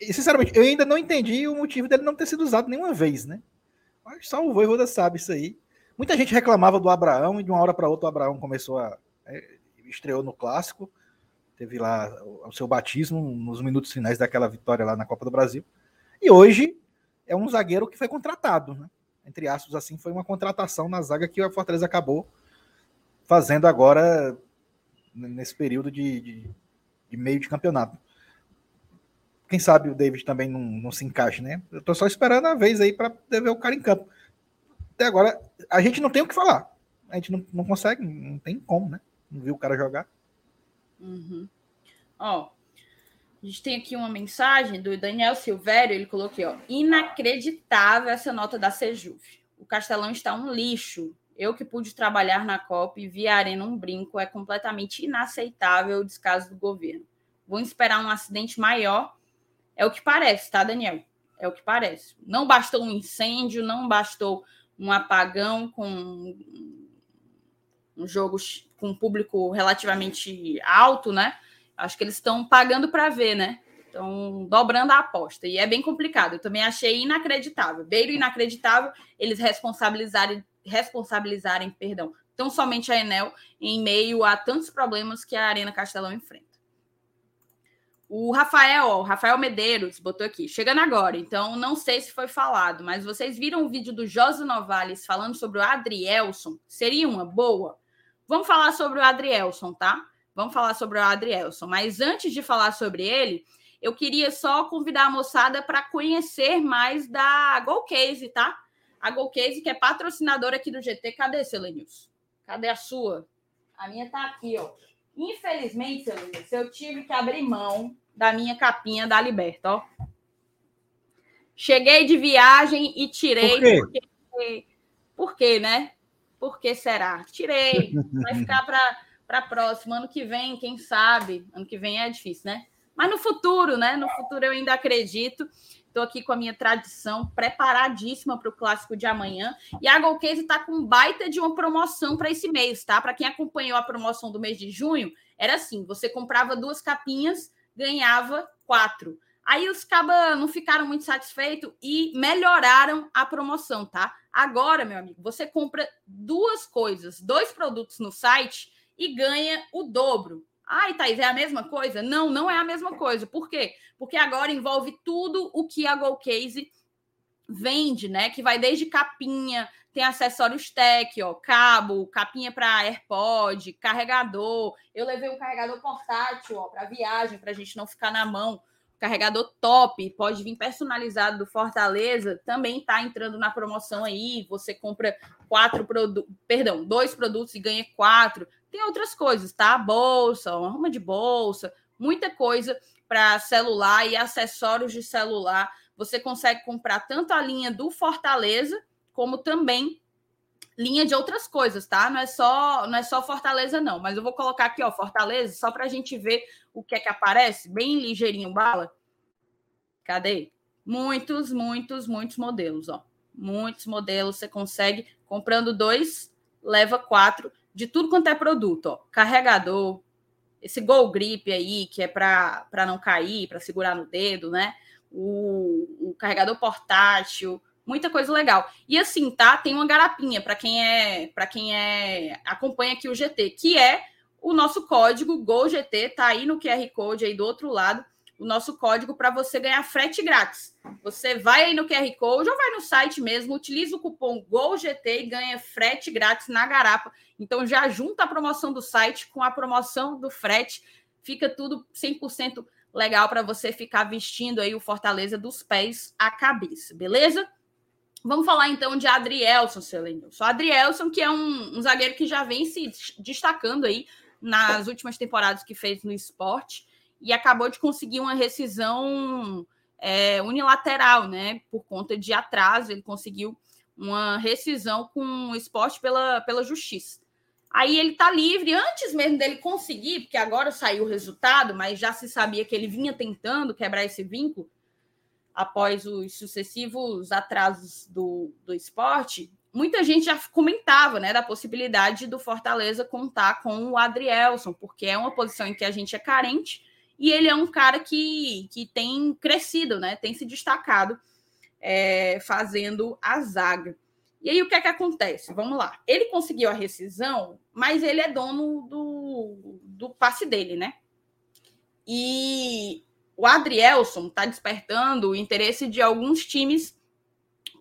E, sinceramente, eu ainda não entendi o motivo dele não ter sido usado nenhuma vez, né? Mas só o Voivoda sabe isso aí. Muita gente reclamava do Abraão e de uma hora para outra o Abraão começou a. É, estreou no clássico, teve lá o, seu batismo nos minutos finais daquela vitória lá na Copa do Brasil. E hoje é um zagueiro que foi contratado, né? Entre aspas, assim, foi uma contratação na zaga que a Fortaleza acabou fazendo agora nesse período de, de, de meio de campeonato. Quem sabe o David também não, não se encaixe, né? Eu tô só esperando a vez aí para ver o cara em campo. Até agora, a gente não tem o que falar. A gente não, não consegue, não tem como, né? Não viu o cara jogar. Uhum. Ó, a gente tem aqui uma mensagem do Daniel Silvério, ele colocou ó, inacreditável essa nota da Sejuv. O Castelão está um lixo. Eu que pude trabalhar na Copa e vi a arena um brinco, é completamente inaceitável o descaso do governo. Vou esperar um acidente maior é o que parece, tá, Daniel? É o que parece. Não bastou um incêndio, não bastou um apagão com um jogo com um público relativamente alto, né? Acho que eles estão pagando para ver, né? Estão dobrando a aposta. E é bem complicado. Eu também achei inacreditável. Beiro inacreditável eles responsabilizarem, responsabilizarem, perdão, tão somente a Enel em meio a tantos problemas que a Arena Castelão enfrenta. O Rafael, o Rafael Medeiros botou aqui, chegando agora, então não sei se foi falado, mas vocês viram o vídeo do Josi Novales falando sobre o Adrielson? Seria uma boa? Vamos falar sobre o Adrielson, tá? Vamos falar sobre o Adrielson. Mas antes de falar sobre ele, eu queria só convidar a moçada para conhecer mais da Golcase, tá? A Golcase, que é patrocinadora aqui do GT. Cadê, Selenius? Cadê a sua? A minha tá aqui, ó. Infelizmente, Celina, eu tive que abrir mão da minha capinha da Liberta, ó. Cheguei de viagem e tirei. Por quê? Porque, por quê, né? Por que será? Tirei. Vai ficar para próximo. Ano que vem, quem sabe? Ano que vem é difícil, né? Mas no futuro, né? No futuro eu ainda acredito. Estou aqui com a minha tradição preparadíssima para o clássico de amanhã. E a Golcase está com baita de uma promoção para esse mês, tá? Para quem acompanhou a promoção do mês de junho, era assim: você comprava duas capinhas, ganhava quatro. Aí os cabas não ficaram muito satisfeitos e melhoraram a promoção, tá? Agora, meu amigo, você compra duas coisas, dois produtos no site e ganha o dobro. Ai, Thaís, é a mesma coisa? Não, não é a mesma coisa. Por quê? Porque agora envolve tudo o que a Golcase vende, né? Que vai desde capinha, tem acessórios tech, ó, cabo, capinha para AirPod, carregador. Eu levei um carregador portátil, ó, para viagem, para a gente não ficar na mão. Carregador top, pode vir personalizado do Fortaleza, também tá entrando na promoção aí. Você compra quatro produtos, perdão, dois produtos e ganha quatro. Tem outras coisas, tá? Bolsa, uma arruma de bolsa, muita coisa para celular e acessórios de celular. Você consegue comprar tanto a linha do Fortaleza, como também linha de outras coisas, tá? Não é só, não é só Fortaleza não, mas eu vou colocar aqui, ó, Fortaleza, só para a gente ver o que é que aparece, bem ligeirinho, bala. Cadê? Muitos, muitos, muitos modelos, ó. Muitos modelos você consegue comprando dois, leva quatro de tudo quanto é produto, ó. Carregador, esse Go Grip aí, que é para não cair, para segurar no dedo, né? O, o, carregador portátil, muita coisa legal. E assim, tá? Tem uma garapinha para quem é, para quem é acompanha aqui o GT, que é o nosso código GOGT, tá aí no QR Code aí do outro lado o nosso código para você ganhar frete grátis. Você vai aí no QR Code ou vai no site mesmo, utiliza o cupom GOLGT e ganha frete grátis na garapa. Então já junta a promoção do site com a promoção do frete, fica tudo 100% legal para você ficar vestindo aí o Fortaleza dos pés à cabeça, beleza? Vamos falar então de Adrielson, seu Lenilson. Adrielson, que é um, um zagueiro que já vem se destacando aí nas últimas temporadas que fez no esporte e acabou de conseguir uma rescisão é, unilateral, né? Por conta de atraso, ele conseguiu uma rescisão com o esporte pela, pela justiça. Aí ele está livre antes mesmo dele conseguir, porque agora saiu o resultado, mas já se sabia que ele vinha tentando quebrar esse vínculo após os sucessivos atrasos do, do esporte. muita gente já comentava né, da possibilidade do Fortaleza contar com o Adrielson, porque é uma posição em que a gente é carente e ele é um cara que, que tem crescido, né, tem se destacado é, fazendo a zaga. E aí o que é que acontece? Vamos lá. Ele conseguiu a rescisão, mas ele é dono do, do passe dele, né? E o Adrielson está despertando o interesse de alguns times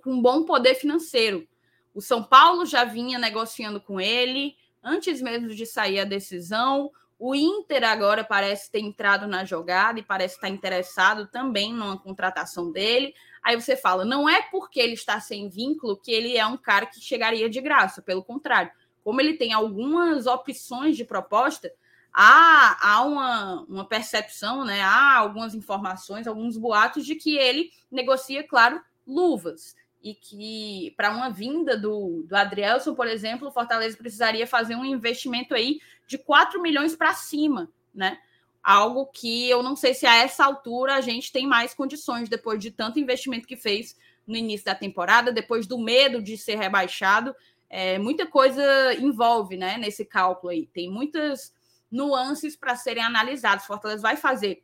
com bom poder financeiro. O São Paulo já vinha negociando com ele antes mesmo de sair a decisão. O Inter agora parece ter entrado na jogada e parece estar interessado também numa contratação dele. Aí você fala, não é porque ele está sem vínculo que ele é um cara que chegaria de graça, pelo contrário. Como ele tem algumas opções de proposta, há, há uma, uma percepção, né? há algumas informações, alguns boatos de que ele negocia, claro, luvas e que para uma vinda do, do Adrielson, por exemplo, o Fortaleza precisaria fazer um investimento aí de 4 milhões para cima, né? Algo que eu não sei se a essa altura a gente tem mais condições, depois de tanto investimento que fez no início da temporada, depois do medo de ser rebaixado. É, muita coisa envolve né, nesse cálculo aí. Tem muitas nuances para serem analisadas. Fortaleza vai fazer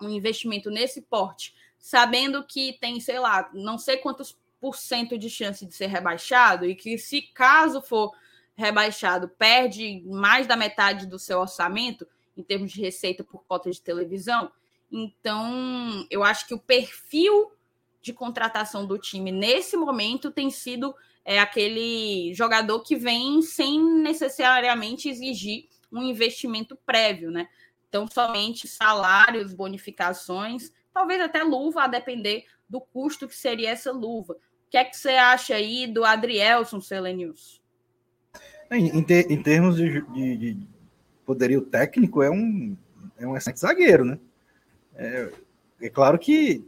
um investimento nesse porte, sabendo que tem, sei lá, não sei quantos de chance de ser rebaixado e que, se caso for rebaixado, perde mais da metade do seu orçamento em termos de receita por cota de televisão. Então, eu acho que o perfil de contratação do time nesse momento tem sido é, aquele jogador que vem sem necessariamente exigir um investimento prévio, né? Então, somente salários, bonificações, talvez até luva, a depender do custo que seria essa luva que é que você acha aí do Adrielson Selenius? Em, em, ter, em termos de, de, de, poderio técnico, é um, é um excelente zagueiro, né? É, é claro que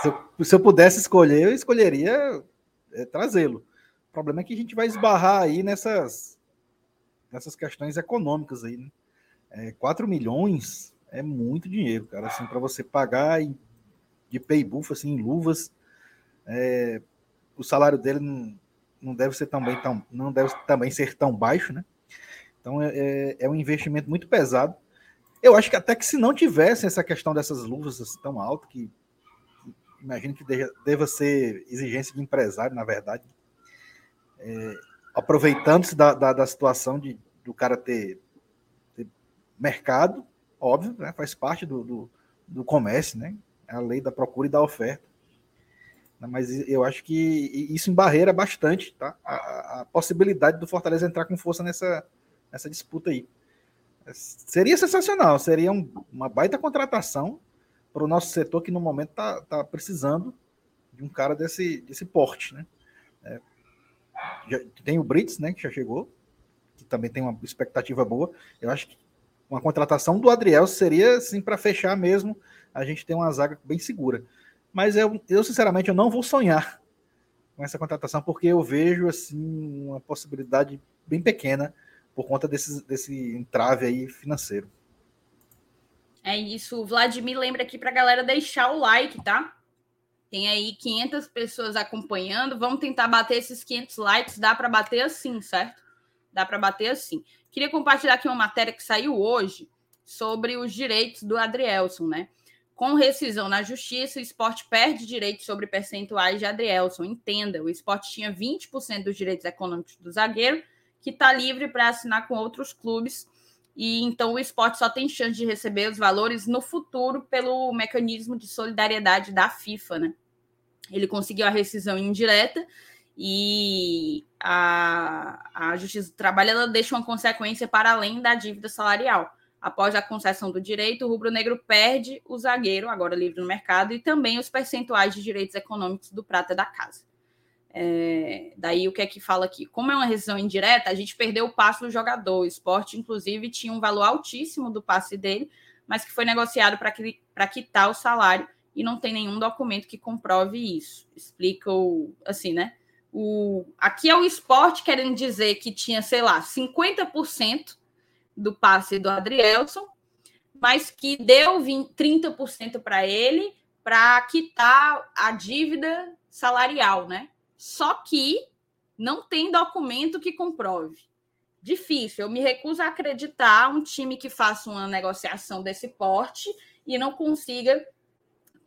se eu, se eu, pudesse escolher, eu escolheria é, trazê-lo. O problema é que a gente vai esbarrar aí nessas, nessas questões econômicas aí, né? É, 4 milhões é muito dinheiro, cara, assim, para você pagar em, de pay buff, assim, em luvas, é, o salário dele não, não deve ser também tão, não deve também ser tão baixo, né? Então é, é, é um investimento muito pesado. Eu acho que até que se não tivesse essa questão dessas luvas assim, tão altas, que imagino que deva, deva ser exigência de empresário, na verdade, é, aproveitando-se da, da, da, situação de, do cara ter, ter mercado, óbvio, né, faz parte do, do, do comércio, né? É a lei da procura e da oferta. Mas eu acho que isso embarreira bastante tá? a, a, possibilidade do Fortaleza entrar com força nessa, nessa disputa aí. Seria sensacional, seria um, uma baita contratação para o nosso setor que no momento está tá precisando de um cara desse, desse porte. Né? É, já, tem o Brits, né, que já chegou, que também tem uma expectativa boa. Eu acho que uma contratação do Adriel seria assim para fechar mesmo, a gente tem uma zaga bem segura mas eu, eu sinceramente eu não vou sonhar com essa contratação porque eu vejo assim uma possibilidade bem pequena por conta desse, desse entrave aí financeiro. É isso. Vladimir lembra aqui para a galera deixar o like, tá? Tem aí 500 pessoas acompanhando. Vamos tentar bater esses 500 likes. Dá para bater assim, certo? Dá para bater assim. Queria compartilhar aqui uma matéria que saiu hoje sobre os direitos do Adrielson, né? Com rescisão na justiça, o esporte perde direitos sobre percentuais de Adrielson. Entenda, o esporte tinha 20% dos direitos econômicos do zagueiro, que está livre para assinar com outros clubes. E então o esporte só tem chance de receber os valores no futuro pelo mecanismo de solidariedade da FIFA, né? Ele conseguiu a rescisão indireta e a, a Justiça do Trabalho ela deixa uma consequência para além da dívida salarial. Após a concessão do direito, o rubro-negro perde o zagueiro, agora livre no mercado, e também os percentuais de direitos econômicos do prata da casa. É, daí o que é que fala aqui? Como é uma rescisão indireta, a gente perdeu o passe do jogador. O esporte, inclusive, tinha um valor altíssimo do passe dele, mas que foi negociado para quitar o salário e não tem nenhum documento que comprove isso. Explica o assim, né? O, aqui é o esporte querendo dizer que tinha, sei lá, 50% do passe do Adrielson, mas que deu 20, 30% para ele para quitar a dívida salarial, né? Só que não tem documento que comprove. Difícil. Eu me recuso a acreditar um time que faça uma negociação desse porte e não consiga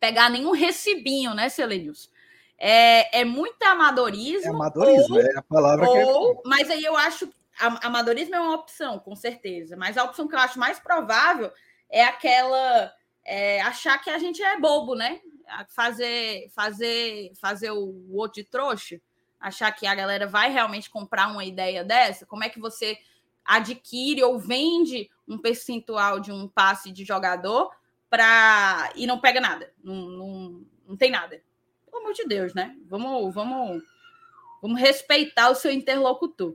pegar nenhum recibinho, né, Selenius? É, é muito amadorismo. É amadorismo, ou, é a palavra ou, que. Mas aí eu acho. Amadorismo é uma opção, com certeza. Mas a opção que eu acho mais provável é aquela. É, achar que a gente é bobo, né? Fazer, fazer, fazer o outro de trouxa. Achar que a galera vai realmente comprar uma ideia dessa. Como é que você adquire ou vende um percentual de um passe de jogador para e não pega nada, não, não, não tem nada. Pelo amor de Deus, né? Vamos, vamos, vamos respeitar o seu interlocutor.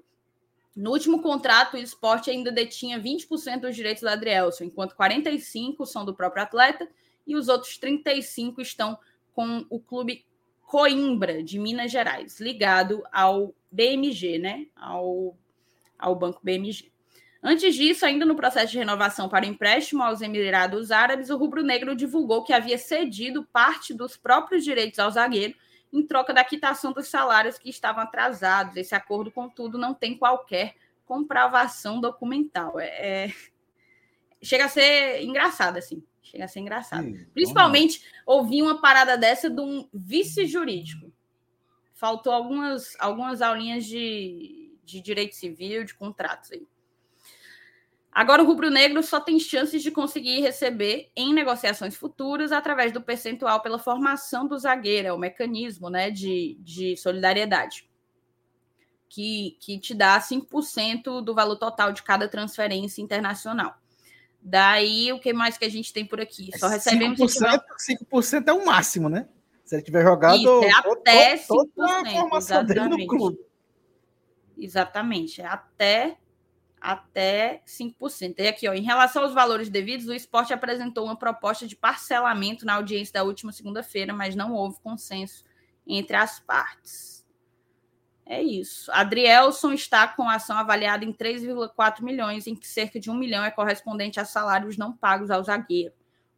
No último contrato, o esporte ainda detinha 20% dos direitos do Adrielson, enquanto 45% são do próprio atleta e os outros 35% estão com o clube Coimbra, de Minas Gerais, ligado ao BMG, né? Ao, ao Banco BMG. Antes disso, ainda no processo de renovação para o empréstimo aos Emirados Árabes, o Rubro Negro divulgou que havia cedido parte dos próprios direitos ao zagueiro em troca da quitação dos salários que estavam atrasados. Esse acordo, contudo, não tem qualquer comprovação documental. É, é... Chega a ser engraçado, assim. Chega a ser engraçado. Sim, Principalmente ouvir uma parada dessa de um vice jurídico. Faltou algumas, algumas aulinhas de, de direito civil, de contratos aí. Agora, o rubro-negro só tem chances de conseguir receber em negociações futuras através do percentual pela formação do zagueiro, é o mecanismo né, de, de solidariedade, que, que te dá 5% do valor total de cada transferência internacional. Daí, o que mais que a gente tem por aqui? Só recebemos. 5%, 5% é o máximo, né? Se ele tiver jogado. Isso, é até 5%. Toda a formação dele no clube. Exatamente, é até até 5%. E aqui, ó, em relação aos valores devidos, o esporte apresentou uma proposta de parcelamento na audiência da última segunda-feira, mas não houve consenso entre as partes. É isso. Adrielson está com a ação avaliada em 3,4 milhões, em que cerca de um milhão é correspondente a salários não pagos ao zagueiro.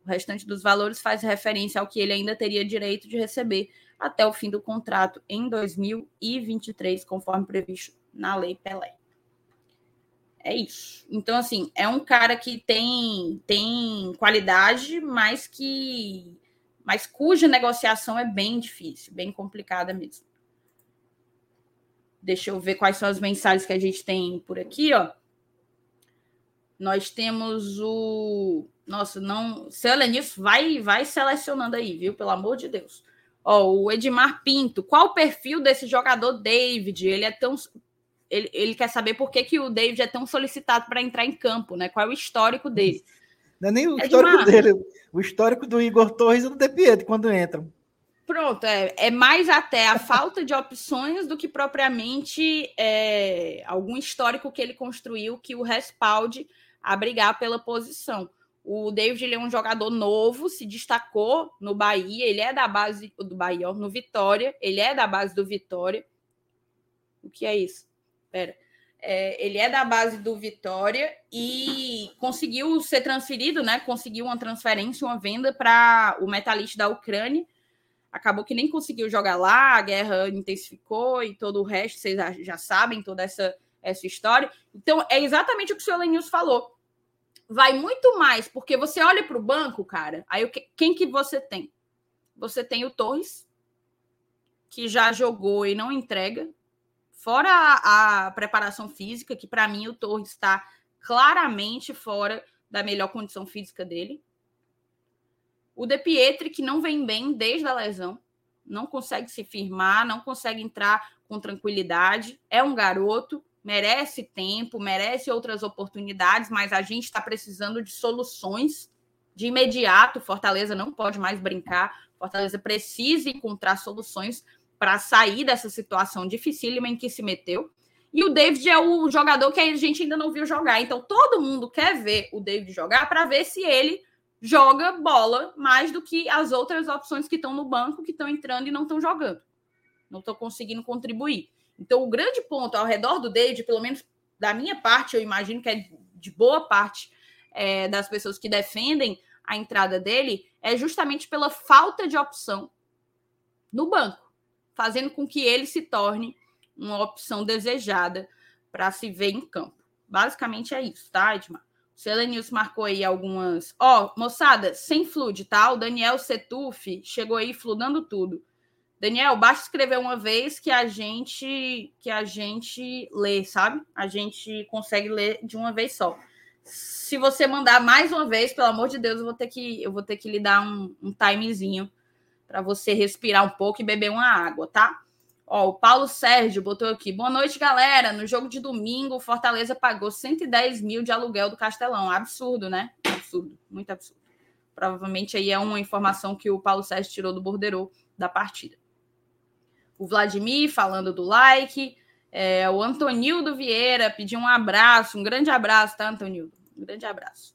O restante dos valores faz referência ao que ele ainda teria direito de receber até o fim do contrato em 2023, conforme previsto na Lei Pelé. É isso. Então, assim, é um cara que tem, tem qualidade, mas que. Mas cuja negociação é bem difícil, bem complicada mesmo. Deixa eu ver quais são as mensagens que a gente tem por aqui, ó. Nós temos o. Nossa, não. Seu Lenilson, vai, vai selecionando aí, viu? Pelo amor de Deus. Ó, o Edmar Pinto. Qual o perfil desse jogador David? Ele é tão ele, ele quer saber por que, que o David é tão solicitado para entrar em campo, né? Qual é o histórico dele? Não é nem o é histórico de dele, o histórico do Igor Torres e do De Pietro quando entram. Pronto, é, é mais até a falta de opções do que propriamente é, algum histórico que ele construiu que o respalde a brigar pela posição. O David é um jogador novo, se destacou no Bahia, ele é da base do Bahia, no Vitória, ele é da base do Vitória. O que é isso? Pera. É, ele é da base do Vitória e conseguiu ser transferido, né? Conseguiu uma transferência, uma venda para o metalista da Ucrânia. Acabou que nem conseguiu jogar lá, a guerra intensificou e todo o resto, vocês já sabem toda essa, essa história. Então, é exatamente o que o senhor Lenils falou. Vai muito mais, porque você olha para o banco, cara, aí quem que você tem? Você tem o Torres, que já jogou e não entrega, Fora a, a preparação física, que para mim o Torres está claramente fora da melhor condição física dele. O De Pietri, que não vem bem desde a lesão, não consegue se firmar, não consegue entrar com tranquilidade. É um garoto, merece tempo, merece outras oportunidades, mas a gente está precisando de soluções de imediato. Fortaleza não pode mais brincar. Fortaleza precisa encontrar soluções para sair dessa situação dificílima em que se meteu. E o David é o jogador que a gente ainda não viu jogar. Então todo mundo quer ver o David jogar para ver se ele joga bola mais do que as outras opções que estão no banco, que estão entrando e não estão jogando. Não estão conseguindo contribuir. Então o grande ponto ao redor do David, pelo menos da minha parte, eu imagino que é de boa parte é, das pessoas que defendem a entrada dele, é justamente pela falta de opção no banco fazendo com que ele se torne uma opção desejada para se ver em campo. Basicamente é isso, tá, Edmar? O Selenius marcou aí algumas. Ó, oh, moçada, sem flude, tá? O Daniel Setuf chegou aí fludando tudo. Daniel, basta escrever uma vez que a gente que a gente lê, sabe? A gente consegue ler de uma vez só. Se você mandar mais uma vez, pelo amor de Deus, eu vou ter que eu vou ter que lhe dar um, um timezinho para você respirar um pouco e beber uma água, tá? Ó, o Paulo Sérgio botou aqui. Boa noite, galera. No jogo de domingo, o Fortaleza pagou 110 mil de aluguel do Castelão. Absurdo, né? Absurdo, muito absurdo. Provavelmente aí é uma informação que o Paulo Sérgio tirou do borderô da partida. O Vladimir falando do like. É, o Antonildo Vieira pediu um abraço, um grande abraço, tá, Antonildo? Um grande abraço.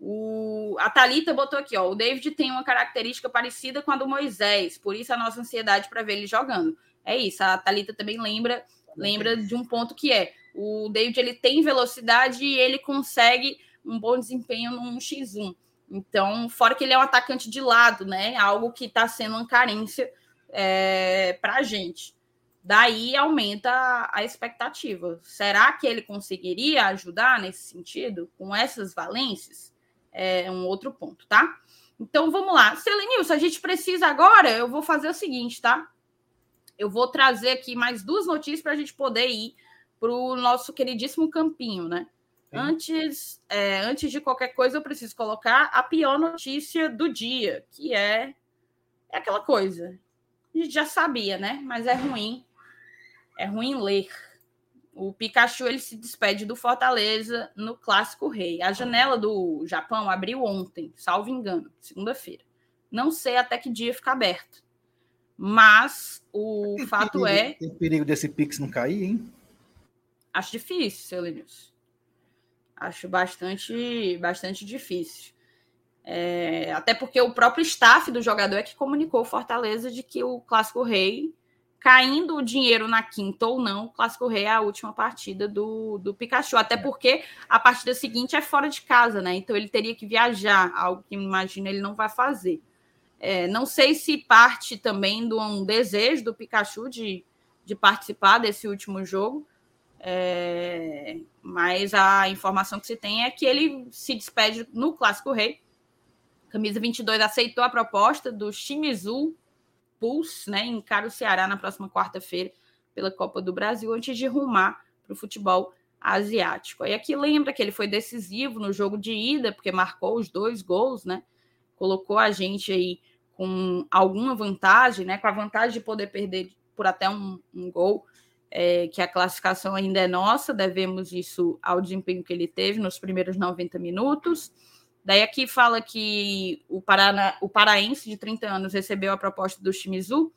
O, a Thalita botou aqui, ó. O David tem uma característica parecida com a do Moisés, por isso a nossa ansiedade para ver ele jogando é isso. A Talita também lembra lembra de um ponto que é o David ele tem velocidade e ele consegue um bom desempenho num X1. Então, fora que ele é um atacante de lado, né? Algo que está sendo uma carência é, para a gente. Daí aumenta a expectativa. Será que ele conseguiria ajudar nesse sentido, com essas valências? É um outro ponto, tá? Então vamos lá. Selenilson, a gente precisa agora, eu vou fazer o seguinte, tá? eu vou trazer aqui mais duas notícias para a gente poder ir para o nosso queridíssimo campinho, né? Antes, é, antes de qualquer coisa, eu preciso colocar a pior notícia do dia, que é, é aquela coisa. A gente já sabia, né? Mas é ruim. É ruim ler. O Pikachu ele se despede do Fortaleza no Clássico Rei. A janela do Japão abriu ontem, salvo engano, segunda-feira. Não sei até que dia fica aberto. Mas o tem fato perigo, é. Tem perigo desse Pix não cair, hein? Acho difícil, seu Lenilson. Acho bastante, bastante difícil. É, até porque o próprio staff do jogador é que comunicou Fortaleza de que o Clássico Rei, caindo o dinheiro na quinta ou não, o Clássico Rei é a última partida do, do Pikachu. Até porque a partida seguinte é fora de casa, né? Então ele teria que viajar, algo que imagino ele não vai fazer. É, não sei se parte também de um desejo do Pikachu de, de participar desse último jogo, é, mas a informação que se tem é que ele se despede no Clássico Rei. Camisa 22 aceitou a proposta do Shimizu Pulse, né, encara o Ceará na próxima quarta-feira pela Copa do Brasil, antes de rumar para o futebol asiático. E aqui lembra que ele foi decisivo no jogo de ida, porque marcou os dois gols, né? Colocou a gente aí com alguma vantagem, né, com a vantagem de poder perder por até um, um gol, é, que a classificação ainda é nossa, devemos isso ao desempenho que ele teve nos primeiros 90 minutos. Daí aqui fala que o, Paraná, o paraense de 30 anos recebeu a proposta do Shimizu,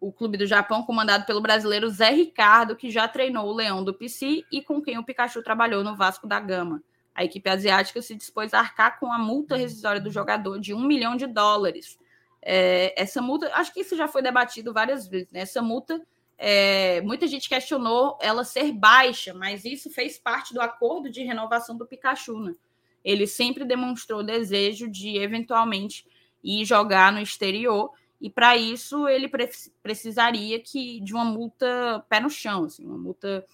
o clube do Japão, comandado pelo brasileiro Zé Ricardo, que já treinou o Leão do PC e com quem o Pikachu trabalhou no Vasco da Gama. A equipe asiática se dispôs a arcar com a multa rescisória do jogador de um milhão de dólares. É, essa multa, acho que isso já foi debatido várias vezes, né? Essa multa, é, muita gente questionou ela ser baixa, mas isso fez parte do acordo de renovação do Pikachu, né? Ele sempre demonstrou desejo de eventualmente ir jogar no exterior, e para isso ele pre precisaria que de uma multa pé no chão, assim, uma multa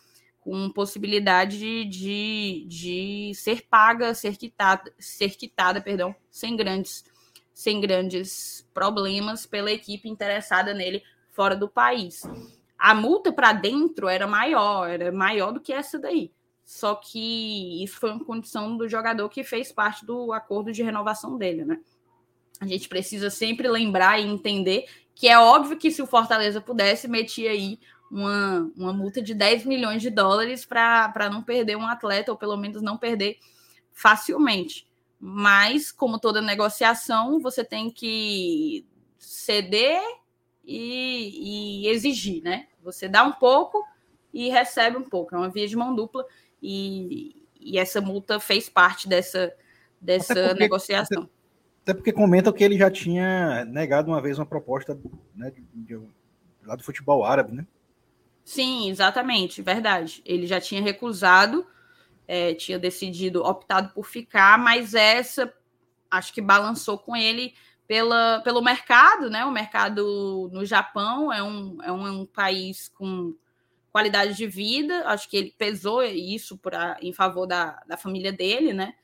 com possibilidade de, de, ser paga, ser quitada, ser quitada, perdão, sem grandes, sem grandes problemas pela equipe interessada nele fora do país. A multa para dentro era maior, era maior do que essa daí. Só que isso foi uma condição do jogador que fez parte do acordo de renovação dele, né? A gente precisa sempre lembrar e entender que é óbvio que se o Fortaleza pudesse, metia aí uma, uma multa de 10 milhões de dólares para não perder um atleta, ou pelo menos não perder facilmente. Mas, como toda negociação, você tem que ceder e, e, exigir, né? Você dá um pouco e recebe um pouco. É uma via de mão dupla e, e essa multa fez parte dessa, dessa até porque, negociação. Até, porque comenta que ele já tinha negado uma vez uma proposta né, de, de, lá do futebol árabe, né? Sim, exatamente, verdade. Ele já tinha recusado, é, tinha decidido, optado por ficar, mas essa acho que balançou com ele pela, pelo mercado, né? O mercado no Japão é um, é um, um país com qualidade de vida, acho que ele pesou isso pra, em favor da, da família dele, né?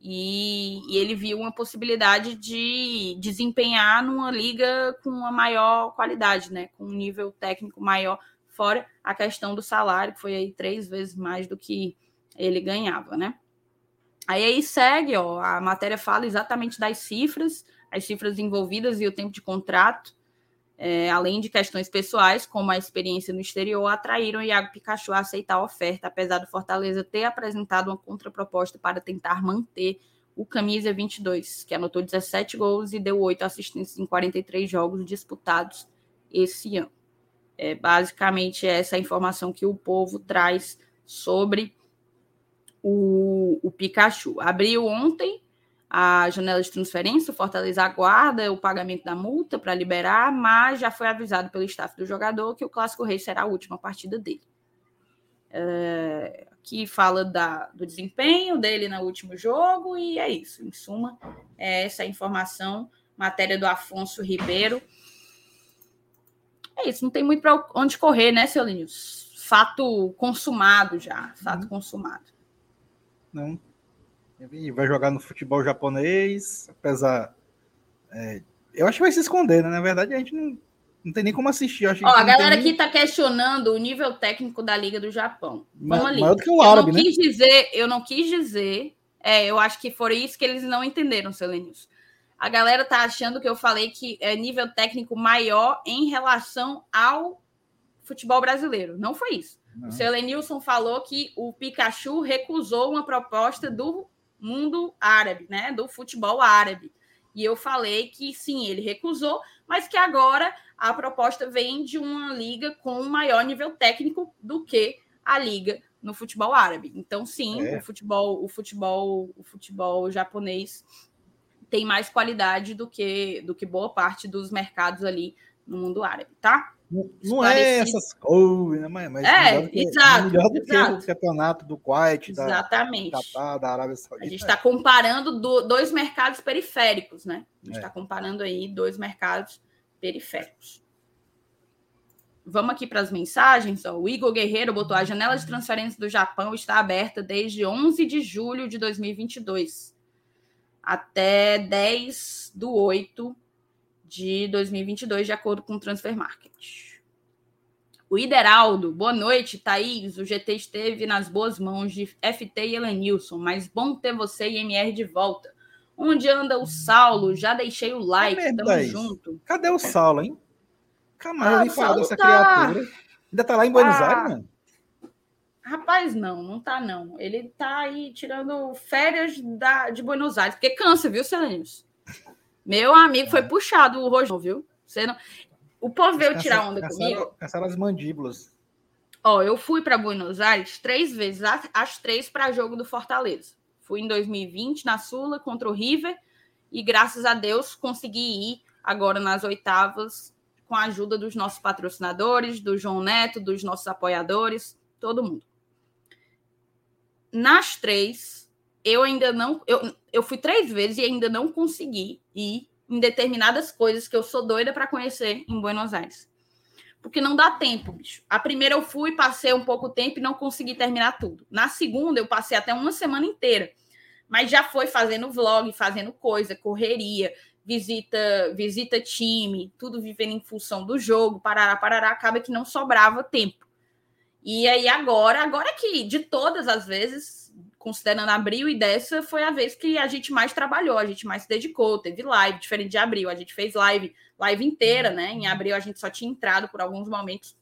E, e, ele viu uma possibilidade de desempenhar numa liga com uma maior qualidade, né? Com um nível técnico maior, fora a questão do salário, que foi aí três vezes mais do que ele ganhava, né? Aí, aí segue, ó, a matéria fala exatamente das cifras, as cifras envolvidas e o tempo de contrato é, além de questões pessoais, como a experiência no exterior, atraíram Iago Pikachu a aceitar a oferta, apesar do Fortaleza ter apresentado uma contraproposta para tentar manter o camisa 22, que anotou 17 gols e deu 8 assistências em 43 jogos disputados esse ano. É basicamente essa informação que o povo traz sobre o, o Pikachu. Abriu ontem a janela de transferência, o Fortaleza aguarda o pagamento da multa para liberar, mas já foi avisado pelo staff do jogador que o Clássico Rei será a última partida dele. É, que fala da, do desempenho dele no último jogo, e é isso. Em suma, é essa informação, matéria do Afonso Ribeiro. É isso, não tem muito para onde correr, né, seu Linus? Fato consumado já, fato uhum. consumado. Não, vai jogar no futebol japonês, apesar. É, eu acho que vai se esconder, né? Na verdade, a gente não, não tem nem como assistir. Ó, a galera aqui está questionando o nível técnico da Liga do Japão. Vamos ali. Maior do que o árabe, eu não né? Quis dizer, eu não quis dizer. É, eu acho que foi isso que eles não entenderam, Selenius. A galera tá achando que eu falei que é nível técnico maior em relação ao futebol brasileiro. Não foi isso. Não. O Selenilson falou que o Pikachu recusou uma proposta do mundo árabe, né? Do futebol árabe. E eu falei que sim, ele recusou, mas que agora a proposta vem de uma liga com um maior nível técnico do que a liga no futebol árabe. Então, sim, é. o futebol, o futebol, o futebol japonês tem mais qualidade do que do que boa parte dos mercados ali no mundo árabe, tá? Não, é essas coisas, né? Mas, mas é, que, exato, melhor do exato. que o campeonato do Kuwait, Exatamente. da, Qatar, da Arábia Saudita. A gente está comparando do, dois mercados periféricos, né? A gente está é. Tá comparando aí dois mercados periféricos. Vamos aqui para as mensagens. Ó. O Igor Guerreiro botou a janela de transferência do Japão está aberta desde 11 de julho de 2022 até 10 do 8 de 2022, de acordo com o Transfer Market. O Ideraldo, boa noite, Thaís. O GT esteve nas boas mãos de FT e Elenilson, mas bom ter você e MR de volta. Onde anda o Saulo? Já deixei o like, é tamo junto. Cadê o Saulo, hein? Calma, ah, falar dessa tá... criatura. Ainda tá lá em Buenos ah. Aires, mano? Rapaz, não, não tá não. Ele tá aí tirando férias da, de Buenos Aires, porque cansa, viu, Selenilson? Meu amigo, foi é. puxado o rojão, viu? Você não... O povo veio tirar onda comigo. Caçaram as mandíbulas. Ó, eu fui para Buenos Aires três vezes, as três para jogo do Fortaleza. Fui em 2020 na Sula contra o River e graças a Deus consegui ir agora nas oitavas com a ajuda dos nossos patrocinadores, do João Neto, dos nossos apoiadores, todo mundo. Nas três, eu ainda não. Eu, eu fui três vezes e ainda não consegui ir em determinadas coisas que eu sou doida para conhecer em Buenos Aires. Porque não dá tempo, bicho. A primeira eu fui, passei um pouco tempo e não consegui terminar tudo. Na segunda, eu passei até uma semana inteira. Mas já foi fazendo vlog, fazendo coisa, correria, visita, visita time, tudo vivendo em função do jogo, parará, parará, acaba que não sobrava tempo. E aí agora, agora que de todas as vezes, considerando abril e dessa foi a vez que a gente mais trabalhou, a gente mais se dedicou, teve live, diferente de abril, a gente fez live, live inteira, né? Em abril a gente só tinha entrado por alguns momentos.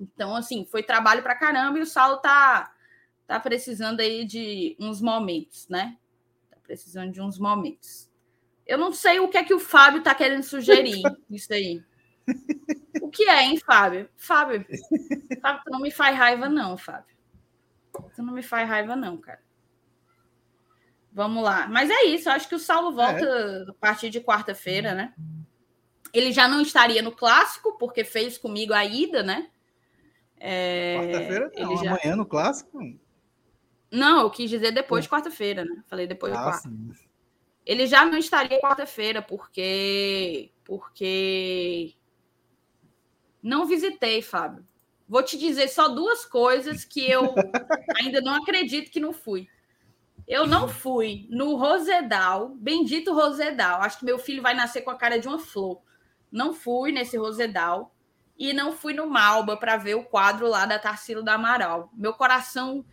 Então, assim, foi trabalho para caramba e o Saulo tá, tá precisando aí de uns momentos, né? Tá precisando de uns momentos. Eu não sei o que é que o Fábio tá querendo sugerir isso aí. O que é, hein, Fábio? Fábio, Fábio, tu não me faz raiva, não, Fábio. Isso não me faz raiva, não, cara. Vamos lá. Mas é isso, eu acho que o Saulo volta é. a partir de quarta-feira, né? Ele já não estaria no clássico, porque fez comigo a ida, né? É... Quarta-feira não, já... amanhã no clássico. Não, eu quis dizer depois de quarta-feira, né? Falei depois ah, de quarta. Sim. Ele já não estaria quarta-feira, porque. Porque. Não visitei, Fábio. Vou te dizer só duas coisas que eu ainda não acredito que não fui. Eu não fui no Rosedal, bendito Rosedal. Acho que meu filho vai nascer com a cara de uma flor. Não fui nesse Rosedal e não fui no Malba para ver o quadro lá da Tarsila da Amaral. Meu coração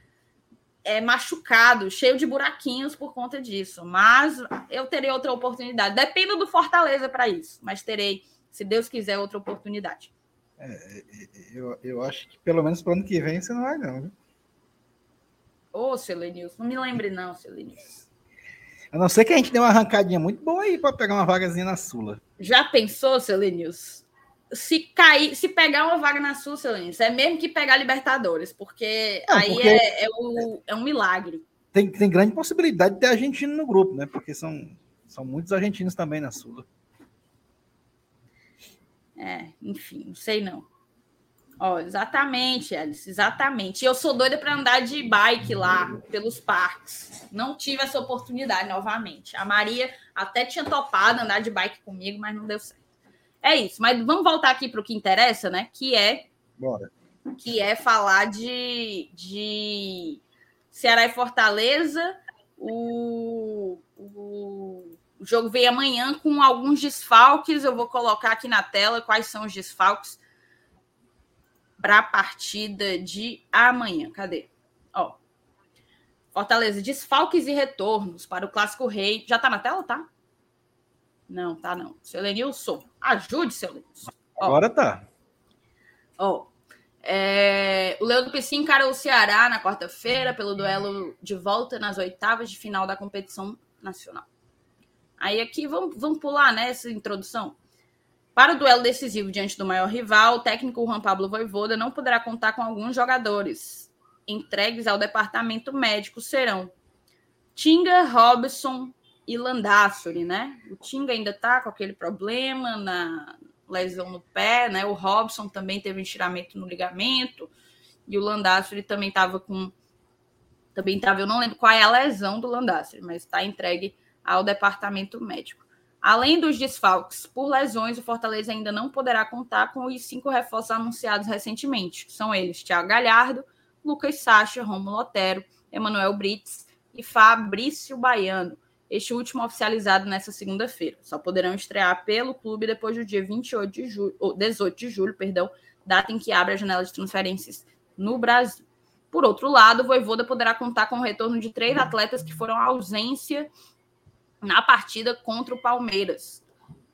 é machucado, cheio de buraquinhos por conta disso. Mas eu terei outra oportunidade. Dependo do Fortaleza para isso, mas terei, se Deus quiser, outra oportunidade. É, é, é eu, eu acho que pelo menos para o ano que vem você não vai, não. Ô, oh, Selenilson, não me lembre, não, Selenilson. A não ser que a gente dê uma arrancadinha muito boa aí para pegar uma vagazinha na Sula. Já pensou, Selenilson? Se cair, se pegar uma vaga na Sula, Selenilson, é mesmo que pegar Libertadores, porque não, aí porque é, é, o, é um milagre. Tem, tem grande possibilidade de ter argentino no grupo, né? Porque são, são muitos argentinos também na Sula. É, enfim, não sei não. Ó, exatamente, Alice, exatamente. Eu sou doida para andar de bike lá pelos parques. Não tive essa oportunidade novamente. A Maria até tinha topado andar de bike comigo, mas não deu certo. É isso, mas vamos voltar aqui para o que interessa, né? Que é Bora. que é falar de, de Ceará e Fortaleza. O, o, o jogo vem amanhã com alguns desfalques. Eu vou colocar aqui na tela quais são os desfalques para a partida de amanhã. Cadê? Ó. Fortaleza, desfalques e retornos para o Clássico Rei. Já tá na tela, tá? Não, tá não. Seu Lenilson, ajude, seu Lenilson. Agora tá. Ó. É, o Leandro Piscin encara o Ceará na quarta-feira pelo duelo de volta nas oitavas de final da competição nacional. Aí aqui vamos, vamos pular né, introdução. Para o duelo decisivo diante do maior rival, o técnico Juan Pablo Voivoda não poderá contar com alguns jogadores. Entregues ao departamento médico serão Tinga, Robson e Landassori, né? O Tinga ainda tá com aquele problema na lesão no pé, né? O Robson também teve um estiramento no ligamento e o Landassori também estava com também estava, eu não lembro qual é a lesão do Landassori, mas está entregue ao departamento médico. Além dos desfalques por lesões, o Fortaleza ainda não poderá contar com os cinco reforços anunciados recentemente, são eles: Thiago Galhardo, Lucas Sacha, Romulo Otero, Emanuel Brits e Fabrício Baiano. Este último oficializado nesta segunda-feira. Só poderão estrear pelo clube depois do dia 28 de julho, ou 18 de julho, perdão, data em que abre a janela de transferências no Brasil. Por outro lado, o Voivoda poderá contar com o retorno de três atletas que foram ausência na partida contra o Palmeiras.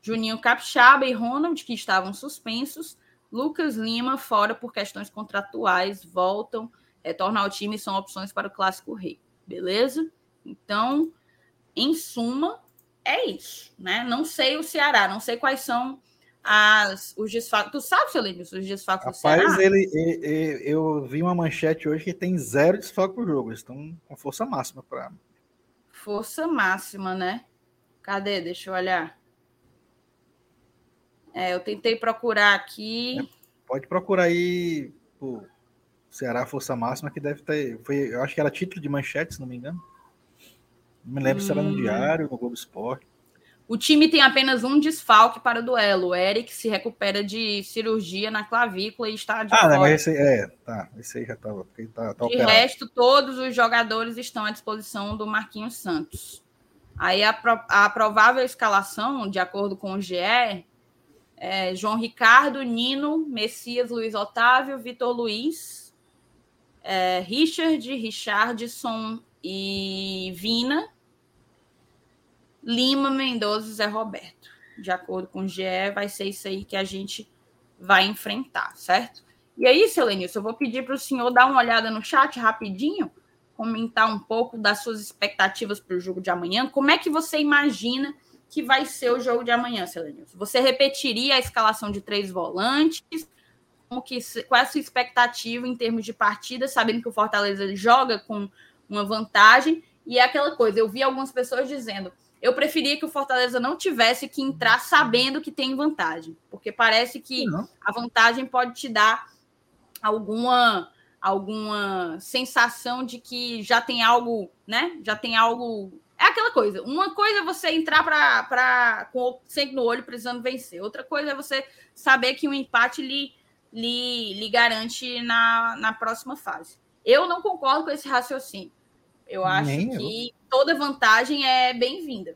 Juninho Capixaba e Ronald, que estavam suspensos. Lucas Lima, fora por questões contratuais, voltam, retornam ao time e são opções para o Clássico Rei. Beleza? Então, em suma, é isso. Né? Não sei o Ceará, não sei quais são as, os desfalques. Tu sabe, Celino, os desfalques do Ceará? Rapaz, ele, ele, eu vi uma manchete hoje que tem zero desfalque por jogo. Eles estão com força máxima para Força máxima, né? Cadê? Deixa eu olhar. É, eu tentei procurar aqui. É, pode procurar aí o Ceará Força Máxima, que deve ter. Foi, eu acho que era título de manchete, se não me engano. Não me lembro hum. se era no hum. Diário, no Globo Esporte. O time tem apenas um desfalque para o duelo. O Eric se recupera de cirurgia na clavícula e está de Ah, não, mas esse é, tá, esse aí já estava. Tá, tá de operado. resto, todos os jogadores estão à disposição do Marquinhos Santos. Aí a, a provável escalação, de acordo com o GE, é João Ricardo, Nino, Messias, Luiz Otávio, Vitor Luiz, é, Richard, Richardson e Vina Lima, Mendoza Zé Roberto. De acordo com o GE, vai ser isso aí que a gente vai enfrentar, certo? E aí, seu Lenilson, eu vou pedir para o senhor dar uma olhada no chat rapidinho, comentar um pouco das suas expectativas para o jogo de amanhã. Como é que você imagina que vai ser o jogo de amanhã, seu Lenilson? Você repetiria a escalação de três volantes? Como que, qual é a sua expectativa em termos de partida, sabendo que o Fortaleza joga com uma vantagem? E é aquela coisa, eu vi algumas pessoas dizendo eu preferia que o Fortaleza não tivesse que entrar sabendo que tem vantagem, porque parece que não. a vantagem pode te dar alguma alguma sensação de que já tem algo, né? Já tem algo É aquela coisa. Uma coisa é você entrar pra, pra, com sempre no olho precisando vencer. Outra coisa é você saber que um empate lhe, lhe, lhe garante na, na próxima fase. Eu não concordo com esse raciocínio. Eu acho Nem que eu. toda vantagem é bem-vinda.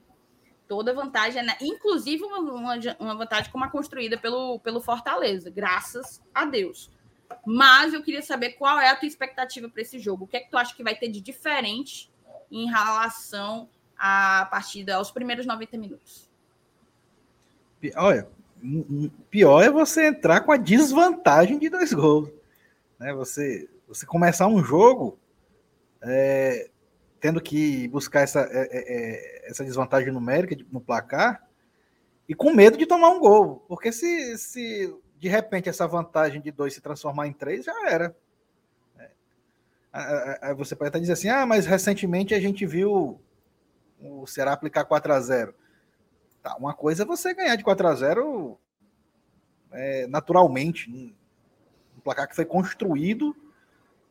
Toda vantagem, é, inclusive uma, uma, uma vantagem como a construída pelo, pelo Fortaleza, graças a Deus. Mas eu queria saber qual é a tua expectativa para esse jogo. O que é que tu acha que vai ter de diferente em relação à partida aos primeiros 90 minutos? Olha, pior é você entrar com a desvantagem de dois gols. Né? Você, você começar um jogo é, tendo que buscar essa, é, é, é essa desvantagem numérica no placar e com medo de tomar um gol. Porque se, se de repente essa vantagem de dois se transformar em três, já era. Aí você pode até dizer assim: ah, mas recentemente a gente viu o Ceará aplicar 4 a 0 tá, Uma coisa é você ganhar de 4 a 0 é, naturalmente, um placar que foi construído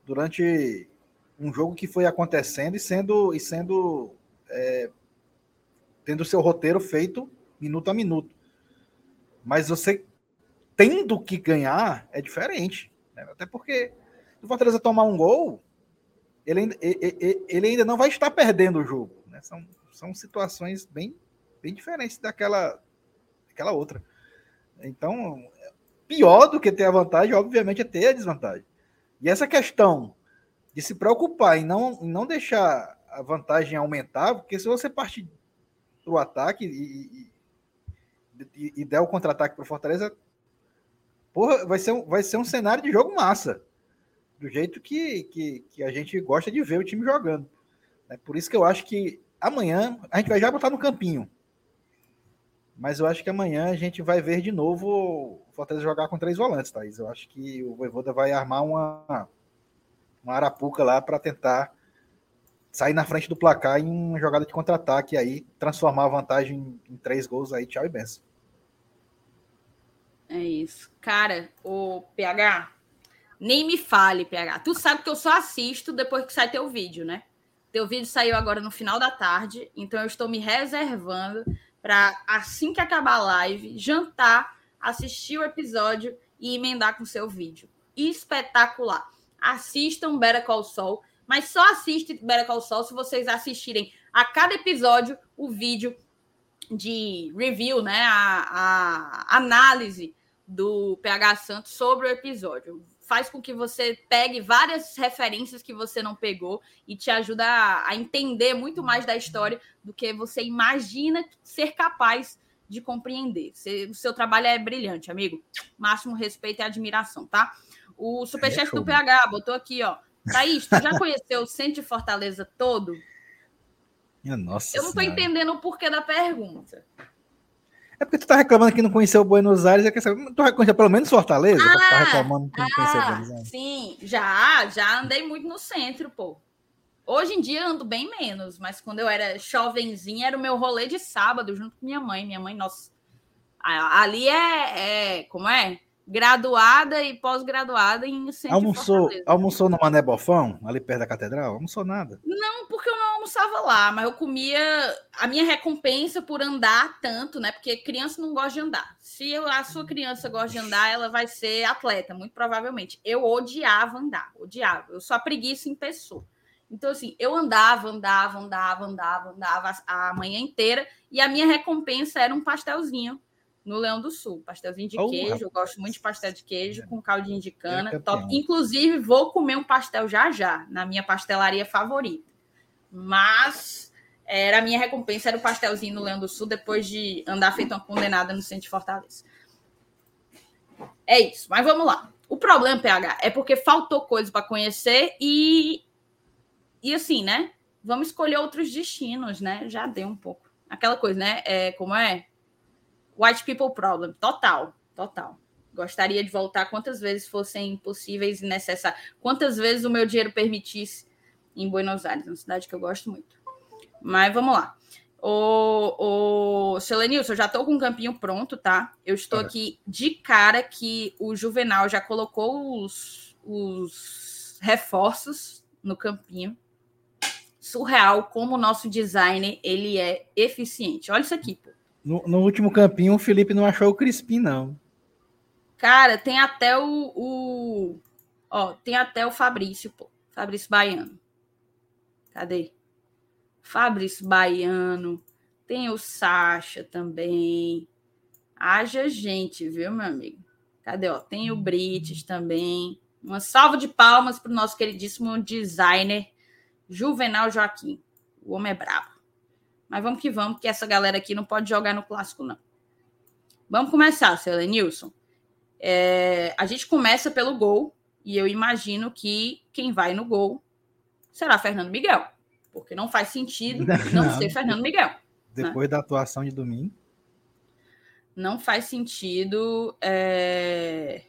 durante um jogo que foi acontecendo e sendo, e sendo é, tendo seu roteiro feito minuto a minuto. Mas você tendo que ganhar é diferente. Né? Até porque se o Fortaleza tomar um gol, ele ainda, ele, ainda não vai estar perdendo o jogo. Né? São, são situações bem, bem diferentes daquela, daquela outra. Então, pior do que ter a vantagem, obviamente, é ter a desvantagem. E essa questão de se preocupar em não, não deixar a vantagem aumentar, porque se você partir para o ataque e, e, e, e der o contra-ataque para o Fortaleza, porra, vai ser, um, vai ser um cenário de jogo massa. Do jeito que, que, que a gente gosta de ver o time jogando. É por isso que eu acho que amanhã a gente vai já botar no campinho. Mas eu acho que amanhã a gente vai ver de novo o Fortaleza jogar com três volantes, Thaís. Eu acho que o Voivoda vai armar uma, uma arapuca lá para tentar sair na frente do placar em uma jogada de contra-ataque aí, transformar a vantagem em três gols aí, tchau e benção. É isso. Cara, o PH, nem me fale, PH. Tu sabe que eu só assisto depois que sai teu vídeo, né? Teu vídeo saiu agora no final da tarde, então eu estou me reservando para assim que acabar a live, jantar, assistir o episódio e emendar com seu vídeo. Espetacular. Assistam Better Call Saul, mas só assiste Better Call Saul se vocês assistirem a cada episódio o vídeo de review, né, a, a análise do PH Santos sobre o episódio. Faz com que você pegue várias referências que você não pegou e te ajuda a, a entender muito mais da história do que você imagina ser capaz de compreender. Você, o seu trabalho é brilhante, amigo. Máximo respeito e admiração, tá? O superchat é do PH botou aqui, ó. Thaís, tu já conheceu o centro de Fortaleza todo? Nossa Eu não estou entendendo o porquê da pergunta. É porque tu tá reclamando que não conheceu Buenos Aires, é que tu conheceu pelo menos Fortaleza? Ah, tá reclamando que não ah, conheceu Buenos Aires. Sim, já, já andei muito no centro, pô. Hoje em dia ando bem menos, mas quando eu era jovenzinha, era o meu rolê de sábado junto com minha mãe. Minha mãe, nossa. Ali é, é como é? Graduada e pós-graduada em centro almoçou, almoçou no Mané Bofão, ali perto da catedral? Almoçou nada? Não, porque eu não almoçava lá, mas eu comia a minha recompensa por andar tanto, né? Porque criança não gosta de andar. Se a sua criança gosta de andar, ela vai ser atleta, muito provavelmente. Eu odiava andar, odiava. Eu só preguiça em pessoa. Então, assim, eu andava, andava, andava, andava, andava a manhã inteira e a minha recompensa era um pastelzinho no Leão do Sul. Pastelzinho de oh, queijo, eu gosto muito de pastel de queijo com caldinho de cana. Top. Inclusive, vou comer um pastel já já, na minha pastelaria favorita. Mas era a minha recompensa, era o pastelzinho no Leão do Sul, depois de andar feito uma condenada no centro de Fortaleza. É isso, mas vamos lá. O problema, PH, é porque faltou coisa para conhecer e. E assim, né? Vamos escolher outros destinos, né? Já deu um pouco. Aquela coisa, né? É, como é? White people problem, total, total. Gostaria de voltar quantas vezes fossem possíveis e necessárias. Quantas vezes o meu dinheiro permitisse em Buenos Aires, uma cidade que eu gosto muito. Mas vamos lá. O, o Selenilson, eu já estou com o campinho pronto, tá? Eu estou é. aqui de cara que o Juvenal já colocou os, os reforços no campinho. surreal como o nosso designer ele é eficiente. Olha isso aqui, pô. No, no último campinho, o Felipe não achou o Crispim, não. Cara, tem até o, o. Ó, tem até o Fabrício, pô. Fabrício Baiano. Cadê? Fabrício Baiano. Tem o Sacha também. Haja gente, viu, meu amigo? Cadê? Ó, tem o Brites também. Uma salva de palmas para o nosso queridíssimo designer Juvenal Joaquim. O homem é brabo. Mas vamos que vamos, que essa galera aqui não pode jogar no clássico, não. Vamos começar, seu Nilson. É, a gente começa pelo gol, e eu imagino que quem vai no gol será Fernando Miguel. Porque não faz sentido não, não ser Fernando Miguel. Né? Depois né? da atuação de domingo. Não faz sentido. É...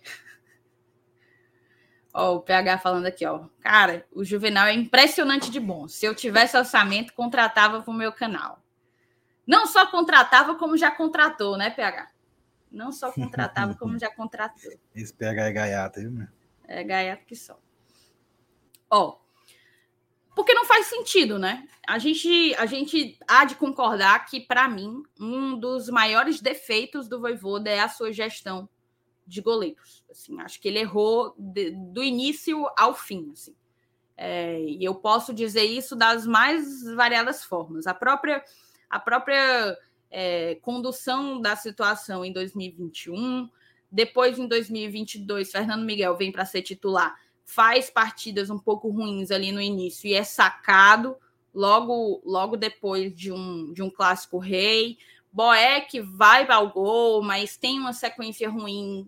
Ó, o PH falando aqui, ó. Cara, o Juvenal é impressionante de bom. Se eu tivesse orçamento, contratava para o meu canal. Não só contratava, como já contratou, né, PH? Não só contratava, como já contratou. Esse PH é gaiato, viu, meu? É gaiato que só. Ó, porque não faz sentido, né? A gente, a gente há de concordar que, para mim, um dos maiores defeitos do Voivoda é a sua gestão de goleiros. Assim, acho que ele errou de, do início ao fim. Assim. É, e eu posso dizer isso das mais variadas formas. A própria, a própria é, condução da situação em 2021, depois em 2022, Fernando Miguel vem para ser titular, faz partidas um pouco ruins ali no início e é sacado logo logo depois de um, de um clássico rei. Boeck vai ao gol, mas tem uma sequência ruim,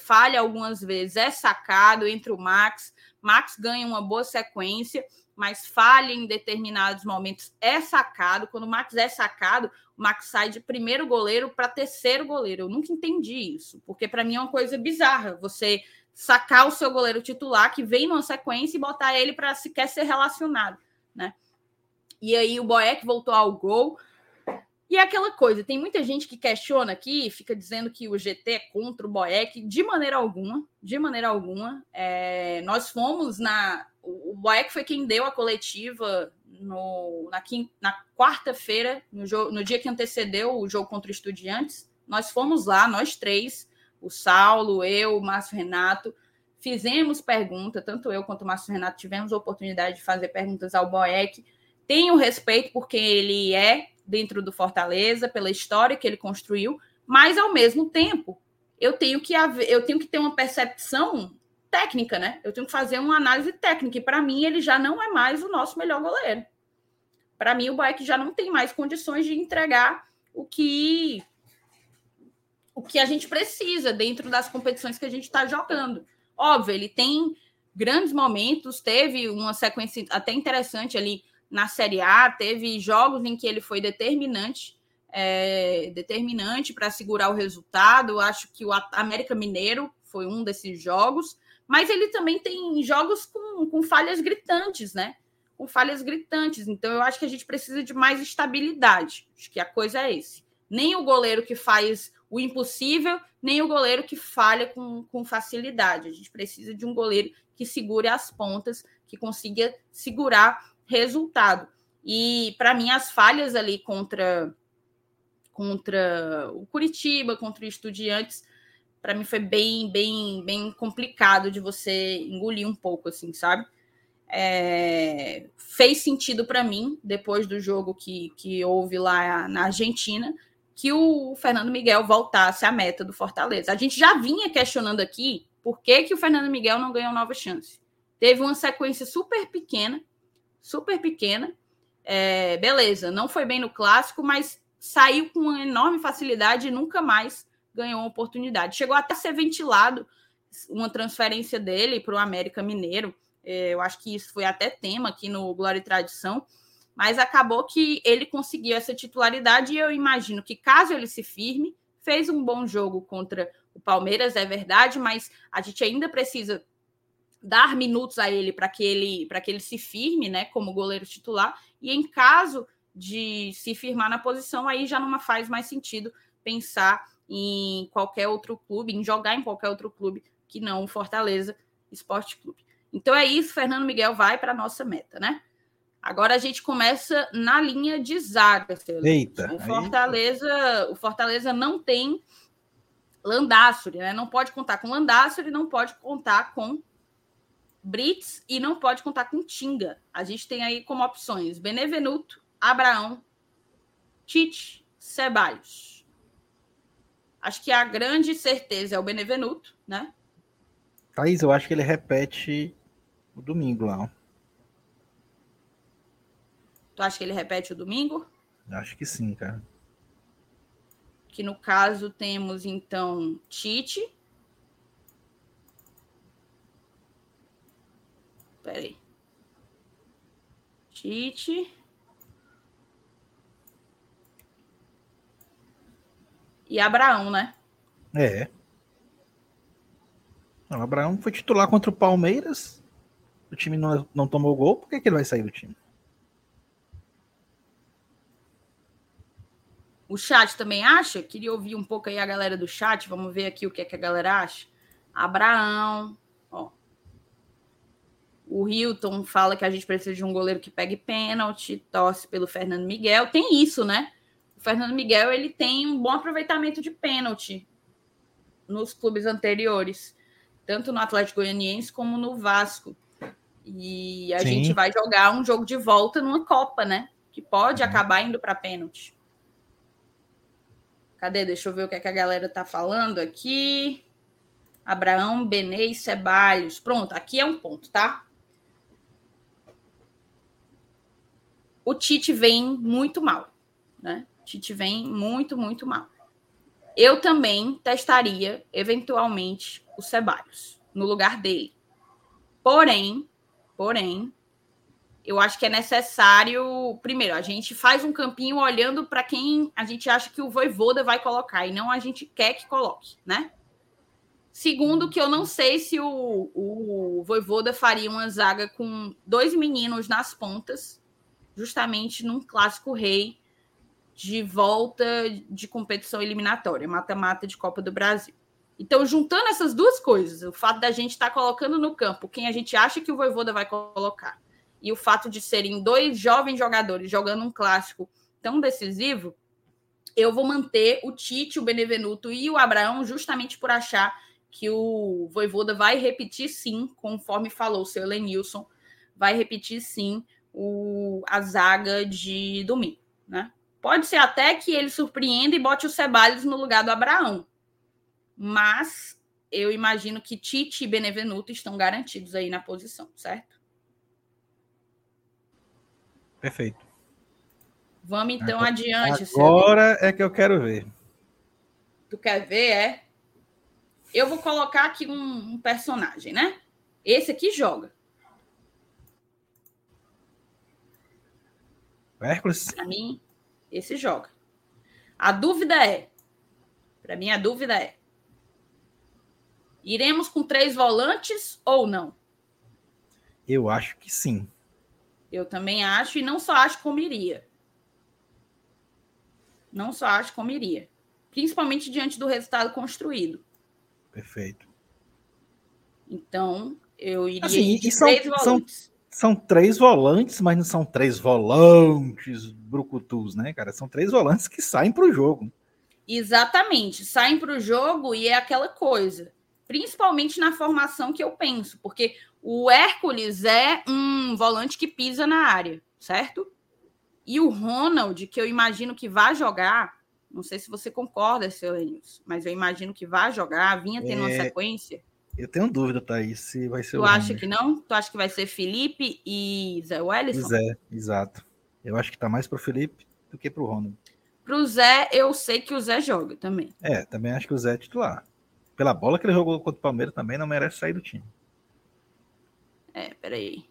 falha algumas vezes, é sacado entre o Max. Max ganha uma boa sequência, mas falha em determinados momentos, é sacado. Quando o Max é sacado, o Max sai de primeiro goleiro para terceiro goleiro. Eu nunca entendi isso, porque para mim é uma coisa bizarra você sacar o seu goleiro titular que vem numa sequência e botar ele para sequer ser relacionado, né? E aí o Boeck voltou ao gol, e é aquela coisa, tem muita gente que questiona aqui, fica dizendo que o GT é contra o Boeck, de maneira alguma, de maneira alguma. É, nós fomos na. O Boeck foi quem deu a coletiva no, na, na quarta-feira, no, no dia que antecedeu o jogo contra o Estudiantes. Nós fomos lá, nós três, o Saulo, eu, o Márcio Renato, fizemos pergunta, tanto eu quanto o Márcio Renato tivemos a oportunidade de fazer perguntas ao Boeck. Tenho respeito porque ele é dentro do Fortaleza, pela história que ele construiu, mas ao mesmo tempo eu tenho que haver, eu tenho que ter uma percepção técnica, né? Eu tenho que fazer uma análise técnica. E para mim, ele já não é mais o nosso melhor goleiro. Para mim, o Boeck já não tem mais condições de entregar o que o que a gente precisa dentro das competições que a gente está jogando. Óbvio, ele tem grandes momentos, teve uma sequência até interessante ali na Série A, teve jogos em que ele foi determinante, é, determinante para segurar o resultado. Acho que o América Mineiro foi um desses jogos, mas ele também tem jogos com, com falhas gritantes, né? Com falhas gritantes. Então eu acho que a gente precisa de mais estabilidade. Acho que a coisa é esse. Nem o goleiro que faz o impossível, nem o goleiro que falha com, com facilidade. A gente precisa de um goleiro que segure as pontas, que consiga segurar resultado. E para mim as falhas ali contra contra o Curitiba, contra o Estudiantes, para mim foi bem bem bem complicado de você engolir um pouco assim, sabe? É, fez sentido para mim depois do jogo que, que houve lá na Argentina que o Fernando Miguel voltasse à meta do Fortaleza. A gente já vinha questionando aqui por que, que o Fernando Miguel não ganhou nova chance. Teve uma sequência super pequena super pequena. É, beleza, não foi bem no clássico, mas saiu com uma enorme facilidade e nunca mais ganhou uma oportunidade. Chegou até a ser ventilado uma transferência dele para o América Mineiro. É, eu acho que isso foi até tema aqui no Glória e Tradição, mas acabou que ele conseguiu essa titularidade e eu imagino que caso ele se firme, fez um bom jogo contra o Palmeiras, é verdade, mas a gente ainda precisa dar minutos a ele para que ele para que ele se firme, né, como goleiro titular. E em caso de se firmar na posição, aí já não faz mais sentido pensar em qualquer outro clube, em jogar em qualquer outro clube que não o Fortaleza Esporte Clube. Então é isso, Fernando Miguel vai para a nossa meta, né? Agora a gente começa na linha de zaga, seu Eita. O Fortaleza, o Fortaleza não tem Landassuri, né? Não pode contar com Landassuri, não pode contar com Brits e não pode contar com Tinga. A gente tem aí como opções Benevenuto, Abraão, Tite, Ceballos. Acho que a grande certeza é o Benevenuto, né? Thaís, eu acho que ele repete o domingo lá. Tu acha que ele repete o domingo? Acho que sim, cara. Que no caso temos então Tite. Peraí. Tite. E Abraão, né? É. O Abraão foi titular contra o Palmeiras. O time não, não tomou gol. Por que, que ele vai sair do time? O chat também acha? Queria ouvir um pouco aí a galera do chat. Vamos ver aqui o que, é que a galera acha. Abraão. O Hilton fala que a gente precisa de um goleiro que pegue pênalti, torce pelo Fernando Miguel. Tem isso, né? O Fernando Miguel ele tem um bom aproveitamento de pênalti nos clubes anteriores, tanto no Atlético Goianiense como no Vasco. E a Sim. gente vai jogar um jogo de volta numa Copa, né? Que pode uhum. acabar indo para pênalti. Cadê? Deixa eu ver o que, é que a galera tá falando aqui. Abraão, Benê e Ceballos. Pronto, aqui é um ponto, tá? O Tite vem muito mal, né? O Tite vem muito, muito mal. Eu também testaria, eventualmente, o Ceballos no lugar dele. Porém, porém, eu acho que é necessário. Primeiro, a gente faz um campinho olhando para quem a gente acha que o Voivoda vai colocar e não a gente quer que coloque, né? Segundo, que eu não sei se o, o Voivoda faria uma zaga com dois meninos nas pontas, justamente num clássico rei de volta de competição eliminatória, mata-mata de Copa do Brasil. Então, juntando essas duas coisas, o fato da gente estar tá colocando no campo quem a gente acha que o Voivoda vai colocar e o fato de serem dois jovens jogadores jogando um clássico tão decisivo, eu vou manter o Tite, o Benevenuto e o Abraão justamente por achar que o Voivoda vai repetir sim, conforme falou o seu Elenilson, vai repetir sim o, a zaga de domingo, né? Pode ser até que ele surpreenda e bote o Ceballos no lugar do Abraão. Mas eu imagino que Tite e Benevenuto estão garantidos aí na posição, certo? Perfeito. Vamos então agora, adiante. Agora é que eu quero ver. Tu quer ver, é? Eu vou colocar aqui um, um personagem, né? Esse aqui joga. Hércules? Para mim, esse joga. A dúvida é, para mim a dúvida é, iremos com três volantes ou não? Eu acho que sim. Eu também acho, e não só acho como iria. Não só acho como iria. Principalmente diante do resultado construído. Perfeito. Então, eu iria assim, de são, três volantes. São, são, três volantes, mas não são três volantes brucutus, né, cara? São três volantes que saem para o jogo. Exatamente. Saem para o jogo e é aquela coisa. Principalmente na formação que eu penso. Porque o Hércules é um volante que pisa na área, certo? E o Ronald, que eu imagino que vai jogar, não sei se você concorda, seu Lenils, mas eu imagino que vai jogar, vinha tendo é... uma sequência. Eu tenho dúvida, Thaís, se vai ser tu o. Tu acha que não? Tu acha que vai ser Felipe e Zé Wellison? Zé, exato. Eu acho que tá mais pro Felipe do que pro Ronald. Pro Zé, eu sei que o Zé joga também. É, também acho que o Zé é titular. Pela bola que ele jogou contra o Palmeiras também não merece sair do time. É, peraí.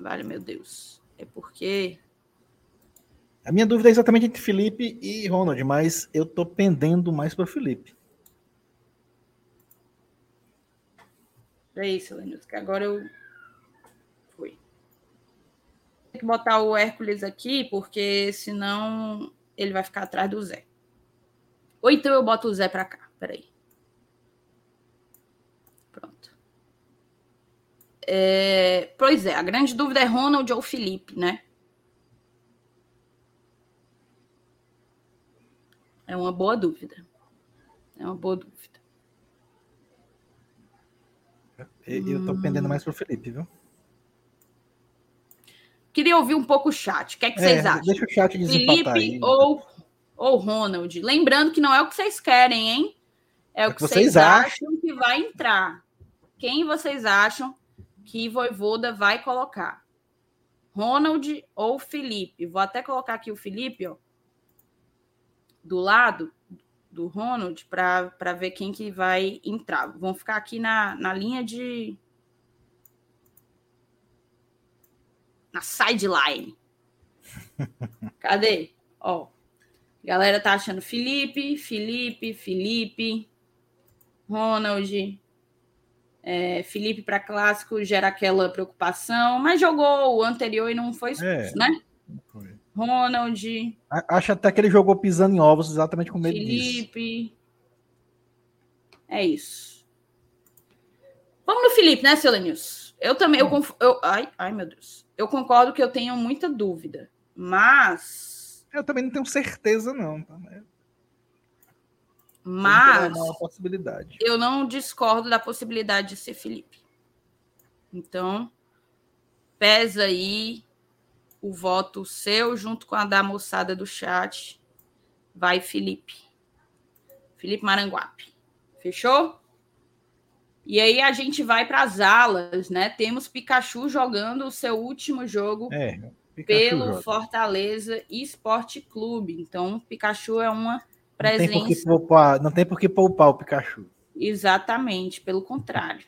Vale, meu Deus. É porque. A minha dúvida é exatamente entre Felipe e Ronald, mas eu tô pendendo mais para Felipe. É isso, Lenilson, que agora eu. Fui. Tem que botar o Hércules aqui, porque senão ele vai ficar atrás do Zé. Ou então eu boto o Zé para cá. Peraí. É, pois é, a grande dúvida é Ronald ou Felipe, né? É uma boa dúvida. É uma boa dúvida. Eu tô pendendo mais pro Felipe, viu? Queria ouvir um pouco o chat. O que, é que É, vocês acham? Deixa o chat desempatar Felipe aí. ou, ou Ronald? Lembrando que não é o que vocês querem, hein? É, o que vocês, vocês acham que vai entrar. Quem vocês acham que Voivoda vai colocar? Ronald ou Felipe? Vou até colocar aqui o Felipe, ó, do lado do Ronald para ver quem que vai entrar. Vão ficar aqui na, na linha de na sideline. Cadê? Ó. Galera tá achando Felipe, Felipe, Felipe, Ronald. É, Felipe para clássico gera aquela preocupação, mas jogou o anterior e não foi expulso, É. né? Foi. Ronald, Acho até que ele jogou pisando em ovos exatamente com medo disso. Felipe. É isso. Vamos no Felipe, né, Selenius? Eu também, eu, conf- eu ai, ai, meu Deus. Eu concordo que eu tenho muita dúvida, mas, Eu também não tenho certeza, não. Tá? É mas possibilidade. eu não discordo da possibilidade de ser Felipe. Então, pesa aí o voto seu junto com a da moçada do chat. Vai, Felipe. Felipe Maranguape. Fechou? E aí a gente vai para as alas, né? Temos Pikachu jogando o seu último jogo É, pelo joga. Fortaleza Esporte Clube. Então, Pikachu é uma Não tem, por que presença poupar, não tem por que poupar o Pikachu. Exatamente, pelo contrário.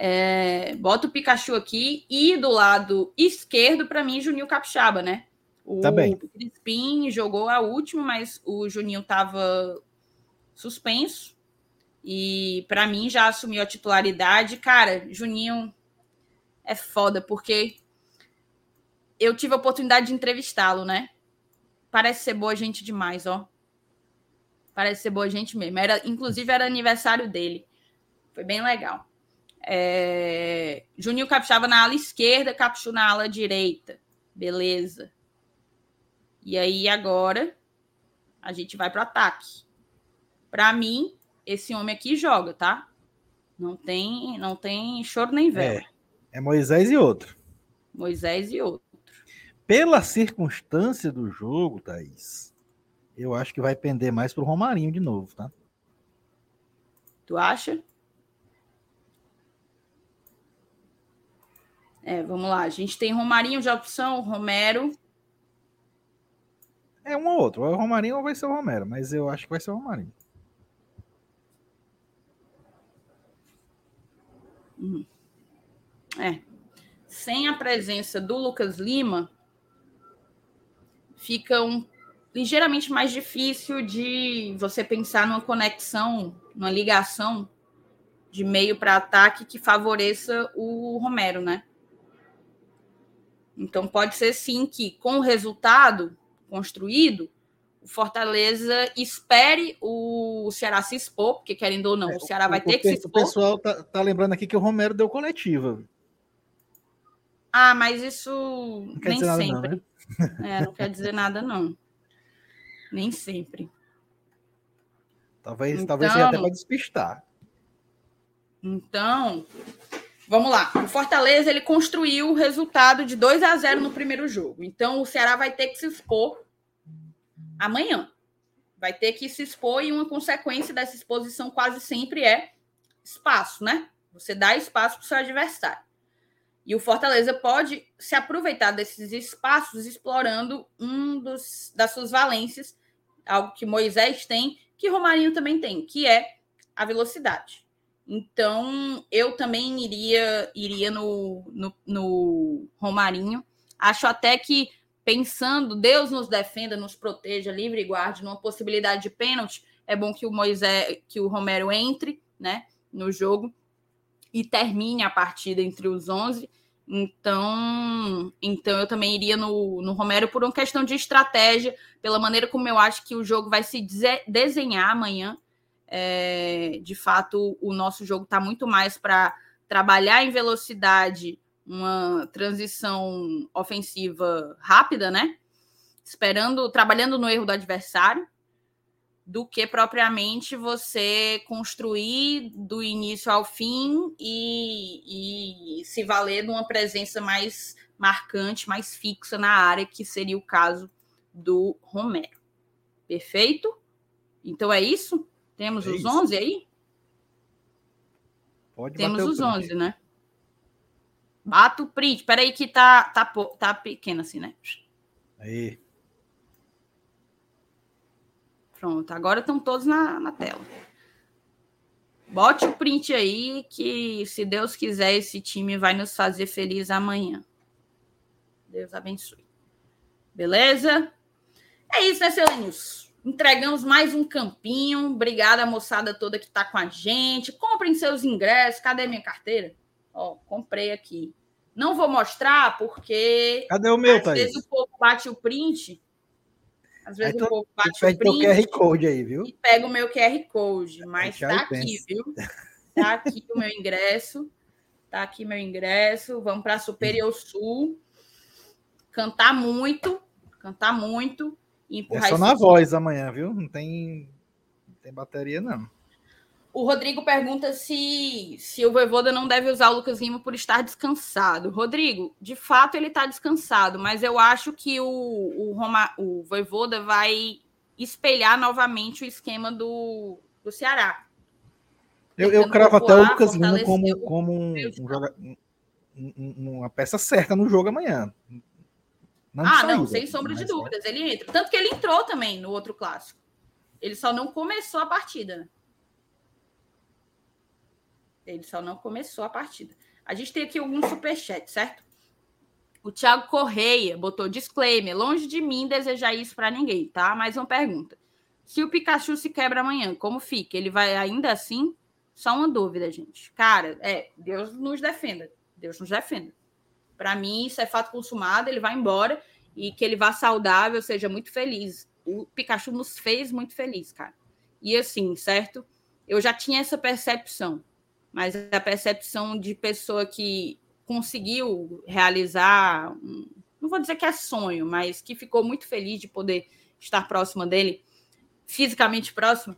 É, bota o Pikachu aqui e do lado esquerdo, para mim, Juninho Capixaba, né? O Tá bem. Crispim jogou a última, mas o Juninho estava suspenso. E para mim já assumiu a titularidade. Cara, Juninho é foda, porque eu tive a oportunidade de entrevistá-lo, né? Parece ser boa gente demais, ó. Parece ser boa gente mesmo. Era, inclusive, era aniversário dele. Foi bem legal. É... Juninho Capixaba na ala esquerda, Capichu na ala direita. Beleza. E aí, agora, a gente vai para o ataque. Para mim, esse homem aqui joga, tá? Não tem, não tem choro nem vela. É Moisés e outro. Moisés e outro. Pela circunstância do jogo, Thaís, eu acho que vai pender mais pro Romarinho de novo, tá? Tu acha? É, vamos lá. A gente tem Romarinho de opção, Romero. É um ou outro. Ou é o Romarinho ou vai ser o Romero, mas eu acho que vai ser o Romarinho. É. Sem a presença do Lucas Lima, fica um, ligeiramente mais difícil de você pensar numa conexão, numa ligação de meio para ataque que favoreça o Romero, né? Então pode ser sim que, com o resultado construído, o Fortaleza espere o Ceará se expor, porque querendo ou não, o Ceará vai ter que se É, O expor. pessoal tá, tá lembrando aqui que o Romero deu coletiva. Ah, mas isso nem dizer nada, sempre. não, né? É, não quer dizer nada, não. Nem sempre. Talvez, Então- talvez seja até para despistar. Então, vamos lá. O Fortaleza ele construiu o resultado de 2 a 0 no primeiro jogo. Então, o Ceará vai ter que se expor amanhã. Vai ter que se expor e uma consequência dessa exposição quase sempre é espaço, né? Você dá espaço para o seu adversário. E o Fortaleza pode se aproveitar desses espaços explorando um dos, das suas valências, algo que Moisés tem, que Romarinho também tem, que é a velocidade. Então, eu também iria, iria no, no, no Romarinho. Acho até que, pensando, Deus nos defenda, nos proteja, livre e guarde, numa possibilidade de pênalti, é bom que o Moisés, que o Romero entre né, no jogo e termine a partida entre os 11. Então, então eu também iria no, no Romero por uma questão de estratégia, pela maneira como eu acho que o jogo vai se dese- desenhar amanhã. É, de fato, o nosso jogo está muito mais para trabalhar em velocidade uma transição ofensiva rápida, né? Esperando, trabalhando no erro do adversário, do que propriamente você construir do início ao fim e, e se valer de uma presença mais marcante, mais fixa na área, que seria o caso do Romero. Perfeito? Então é isso? Temos é os isso. 11 aí? Pode Temos os 11, né? Bata o print. Peraí que tá, tá, tá pequeno assim, né? Aí. Pronto, agora estão todos na, na tela. Bote o print aí que, se Deus quiser, esse time vai nos fazer feliz amanhã. Deus abençoe. Beleza? É isso, né, Celinhos? Entregamos mais um campinho. Obrigada, moçada toda que está com a gente. Comprem seus ingressos. Cadê minha carteira? Ó, comprei aqui. Não vou mostrar porque. Cadê o meu, Às Thaís? vezes o povo bate o print. Às vezes o povo bate o print. o QR Code aí, viu? E pega o meu QR Code. Mas tá aqui, viu? Tá aqui o meu ingresso. Tá aqui meu ingresso. Vamos para Superior Sul. Cantar muito. Cantar muito. E empurrar é só na voz amanhã, viu? Não tem, não tem bateria, não. O Rodrigo pergunta se, se o Voivoda não deve usar o Lucas Lima por estar descansado. Rodrigo, de fato ele está descansado, mas eu acho que o, o, Roma, o Voivoda vai espelhar novamente o esquema do, do Ceará. Eu, eu cravo até o Lucas Lima como, como um, um, uma peça certa no jogo amanhã. Ah, não, sem sombra de dúvidas, ele entra. Tanto que ele entrou também no outro clássico. Ele só não começou a partida. Né? Ele só não começou a partida. A gente tem aqui alguns superchats, certo? O Thiago Correia botou disclaimer: longe de mim desejar isso para ninguém, tá? Mais uma pergunta. Se o Pikachu se quebra amanhã, como fica? Ele vai ainda assim? Só uma dúvida, gente. Cara, é, Deus nos defenda. Deus nos defenda. Para mim, isso é fato consumado, ele vai embora e que ele vá saudável, seja muito feliz. O Pikachu nos fez muito feliz, cara. E assim, certo? Eu já tinha essa percepção mas a percepção de pessoa que conseguiu realizar, não vou dizer que é sonho, mas que ficou muito feliz de poder estar próxima dele, fisicamente próximo.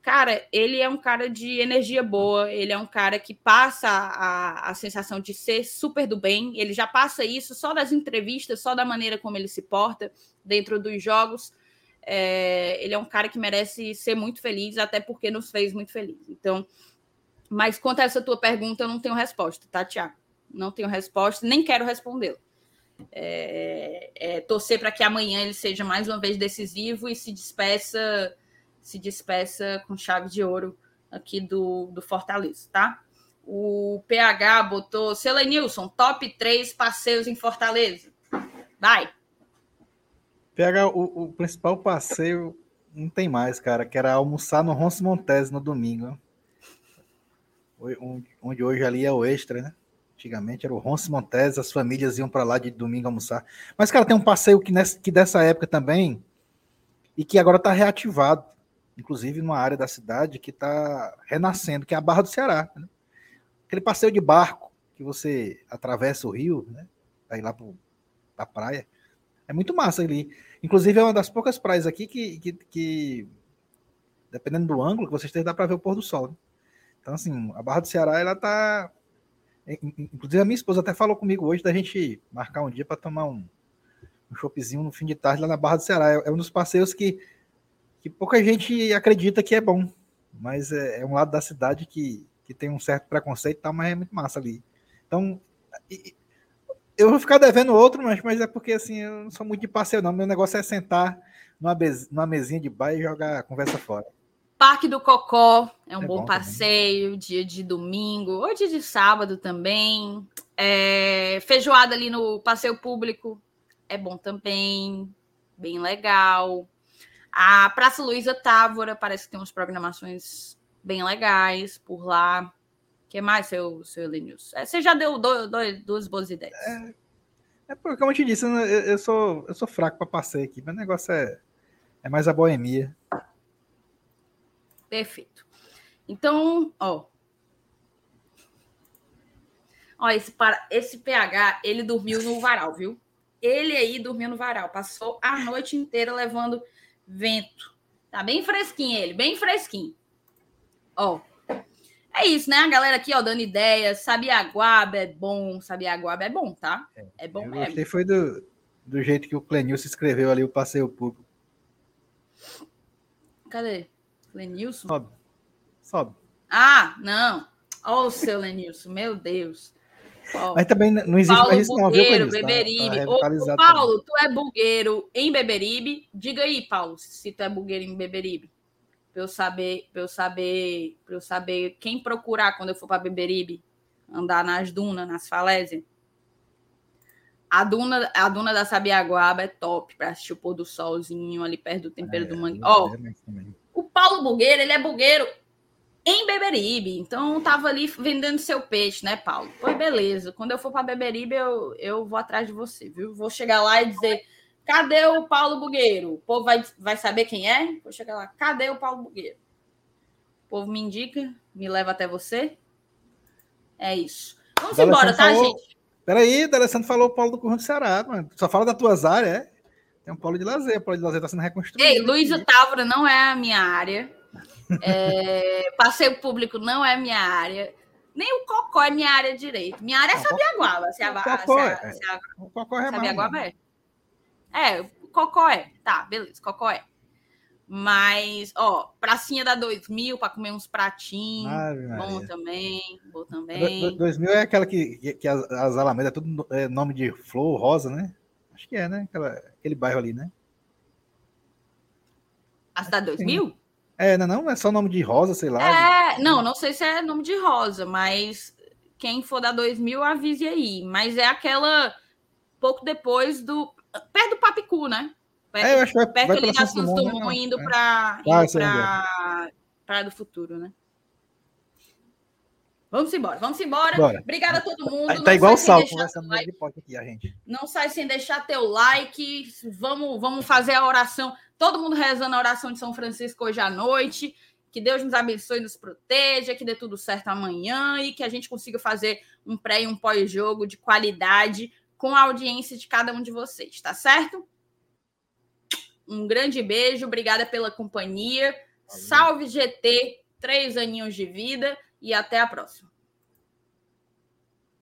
Cara, ele é um cara de energia boa, ele é um cara que passa a, a sensação de ser super do bem, ele já passa isso só das entrevistas, só da maneira como ele se porta dentro dos jogos. É, ele é um cara que merece ser muito feliz, até porque nos fez muito feliz. Então, mas quanto a essa tua pergunta, eu não tenho resposta, tá, Tiago? Não tenho resposta, nem quero respondê-la. É, é, torcer para que amanhã ele seja mais uma vez decisivo e se despeça, se despeça com chave de ouro aqui do, do Fortaleza, tá? O PH botou Selenilson, top 3 passeios em Fortaleza. Vai. PH, o, o principal passeio não tem mais, cara, que era almoçar no Ronce Montes no domingo onde hoje ali é o Extra, né? Antigamente era o Ronce Montes, as famílias iam para lá de domingo almoçar. Mas, cara, tem um passeio que, nessa, que dessa época também, e que agora está reativado, inclusive numa área da cidade que está renascendo, que é a Barra do Ceará. Né? Aquele passeio de barco que você atravessa o rio, né? Vai lá para a praia. É muito massa ali. Inclusive, é uma das poucas praias aqui que, que, que dependendo do ângulo que você esteja, dá para ver o pôr do sol. Né? Então, assim, a Barra do Ceará, ela tá. Inclusive, a minha esposa até falou comigo hoje da gente marcar um dia para tomar um, um choppzinho no fim de tarde lá na Barra do Ceará. É, é um dos passeios que, que pouca gente acredita que é bom, mas é, é um lado da cidade que, que tem um certo preconceito, tá, mas é muito massa ali. Então, eu vou ficar devendo outro, mas, mas é porque assim, eu não sou muito de passeio, não. Meu negócio é sentar numa, numa mesinha de bar e jogar a conversa fora. Parque do Cocó é um é bom, bom, passeio, também. dia de domingo, ou dia de sábado também. É, feijoada ali no passeio público é bom também, bem legal. A Praça Luísa Távora parece que tem umas programações bem legais por lá. O que mais, seu, seu Elenius? É, você já deu duas boas ideias. É, é porque, como eu te disse, eu, eu sou, eu sou fraco para passeio aqui. Meu negócio é, é mais a boemia. Perfeito. Então, ó. Ó, esse, para, esse PH, ele dormiu no varal, viu? Ele aí dormiu no varal. Passou a noite inteira levando vento. Tá bem fresquinho ele, bem fresquinho. Ó. É isso, né? A galera aqui, ó, dando ideias. Sabiaguaba é bom. Sabiaguaba é bom, tá? É bom Eu mesmo. gostei foi do, do jeito que o Clenil se escreveu ali, o passeio público. Cadê? Lenilson? Sobe. Sobe. Ah, não. Ó o seu Lenilson, meu Deus. Mas também não existe Paulo mais isso, não, viu, Bugueiro, Clenil? Tá- Beberibe. tá revitalizado ô, Paulo, tu é bugueiro em Beberibe? Diga aí, Paulo, se tu é bugueiro em Beberibe. Pra eu saber, pra eu saber, pra eu saber quem procurar quando eu for para Beberibe, andar nas dunas, nas falésias. A duna, a duna da Sabiaguaba é top para assistir o pôr do solzinho ali perto do tempero também. do mangue. É, Ó, é, também. o Paulo Bugueiro, ele é bugueiro em Beberibe. Então, tava ali vendendo seu peixe, né, Paulo? Pois beleza. Quando eu for para Beberibe, eu, eu vou atrás de você, viu? Vou chegar lá e dizer: cadê o Paulo Bugueiro? O povo vai, vai saber quem é? Vou chegar lá: cadê o Paulo Bugueiro? O povo me indica, me leva até você. É isso. Vamos embora, tá, falou. gente? Peraí, o D'Alessandro falou o polo do Curro do Ceará, mano. Só fala das tuas áreas, é? Tem um polo de lazer, o polo de lazer tá sendo reconstruído. Ei, Luísa Távora não é a minha área. É, passeio público não é minha área. Nem o Cocó é minha área direito. Minha área é Sabiaguaba. Se a, o Cocó se a- é- se a- O Cocó é Sabiaguaba é. É, o Cocó é. Tá, beleza, Cocó é. Mas, ó, pracinha da 2000 para comer uns pratinhos. Bom também, bom também. do- 2000 é aquela que, que, as, as Alamedas é tudo é, nome de flor, rosa, né? Acho que é, né? Aquela, aquele bairro ali, né? A cidade 2000? É, não, é não é só nome de rosa, sei lá. É, não, não sei se é nome de rosa, mas quem for da 2000, avise aí. Mas é aquela pouco depois do. Perto do Papicu, né? Perto, É, eu acho que vai, perto vai ali da Santos Santos Dumont, né? indo É. para Ah, Praia do Futuro, né? Vamos embora, vamos embora. Bora. Obrigada a todo mundo. Não Tá igual o Sal conversando like. de aqui, a gente. Não sai sem deixar teu like. Vamos, vamos fazer a oração. Todo mundo rezando a oração de São Francisco hoje à noite. Que Deus nos abençoe e nos proteja, que dê tudo certo amanhã e que a gente consiga fazer um pré e um pós-jogo de qualidade com a audiência de cada um de vocês, tá certo? Um grande beijo, obrigada pela companhia. Salve GT, três aninhos de vida e até a próxima.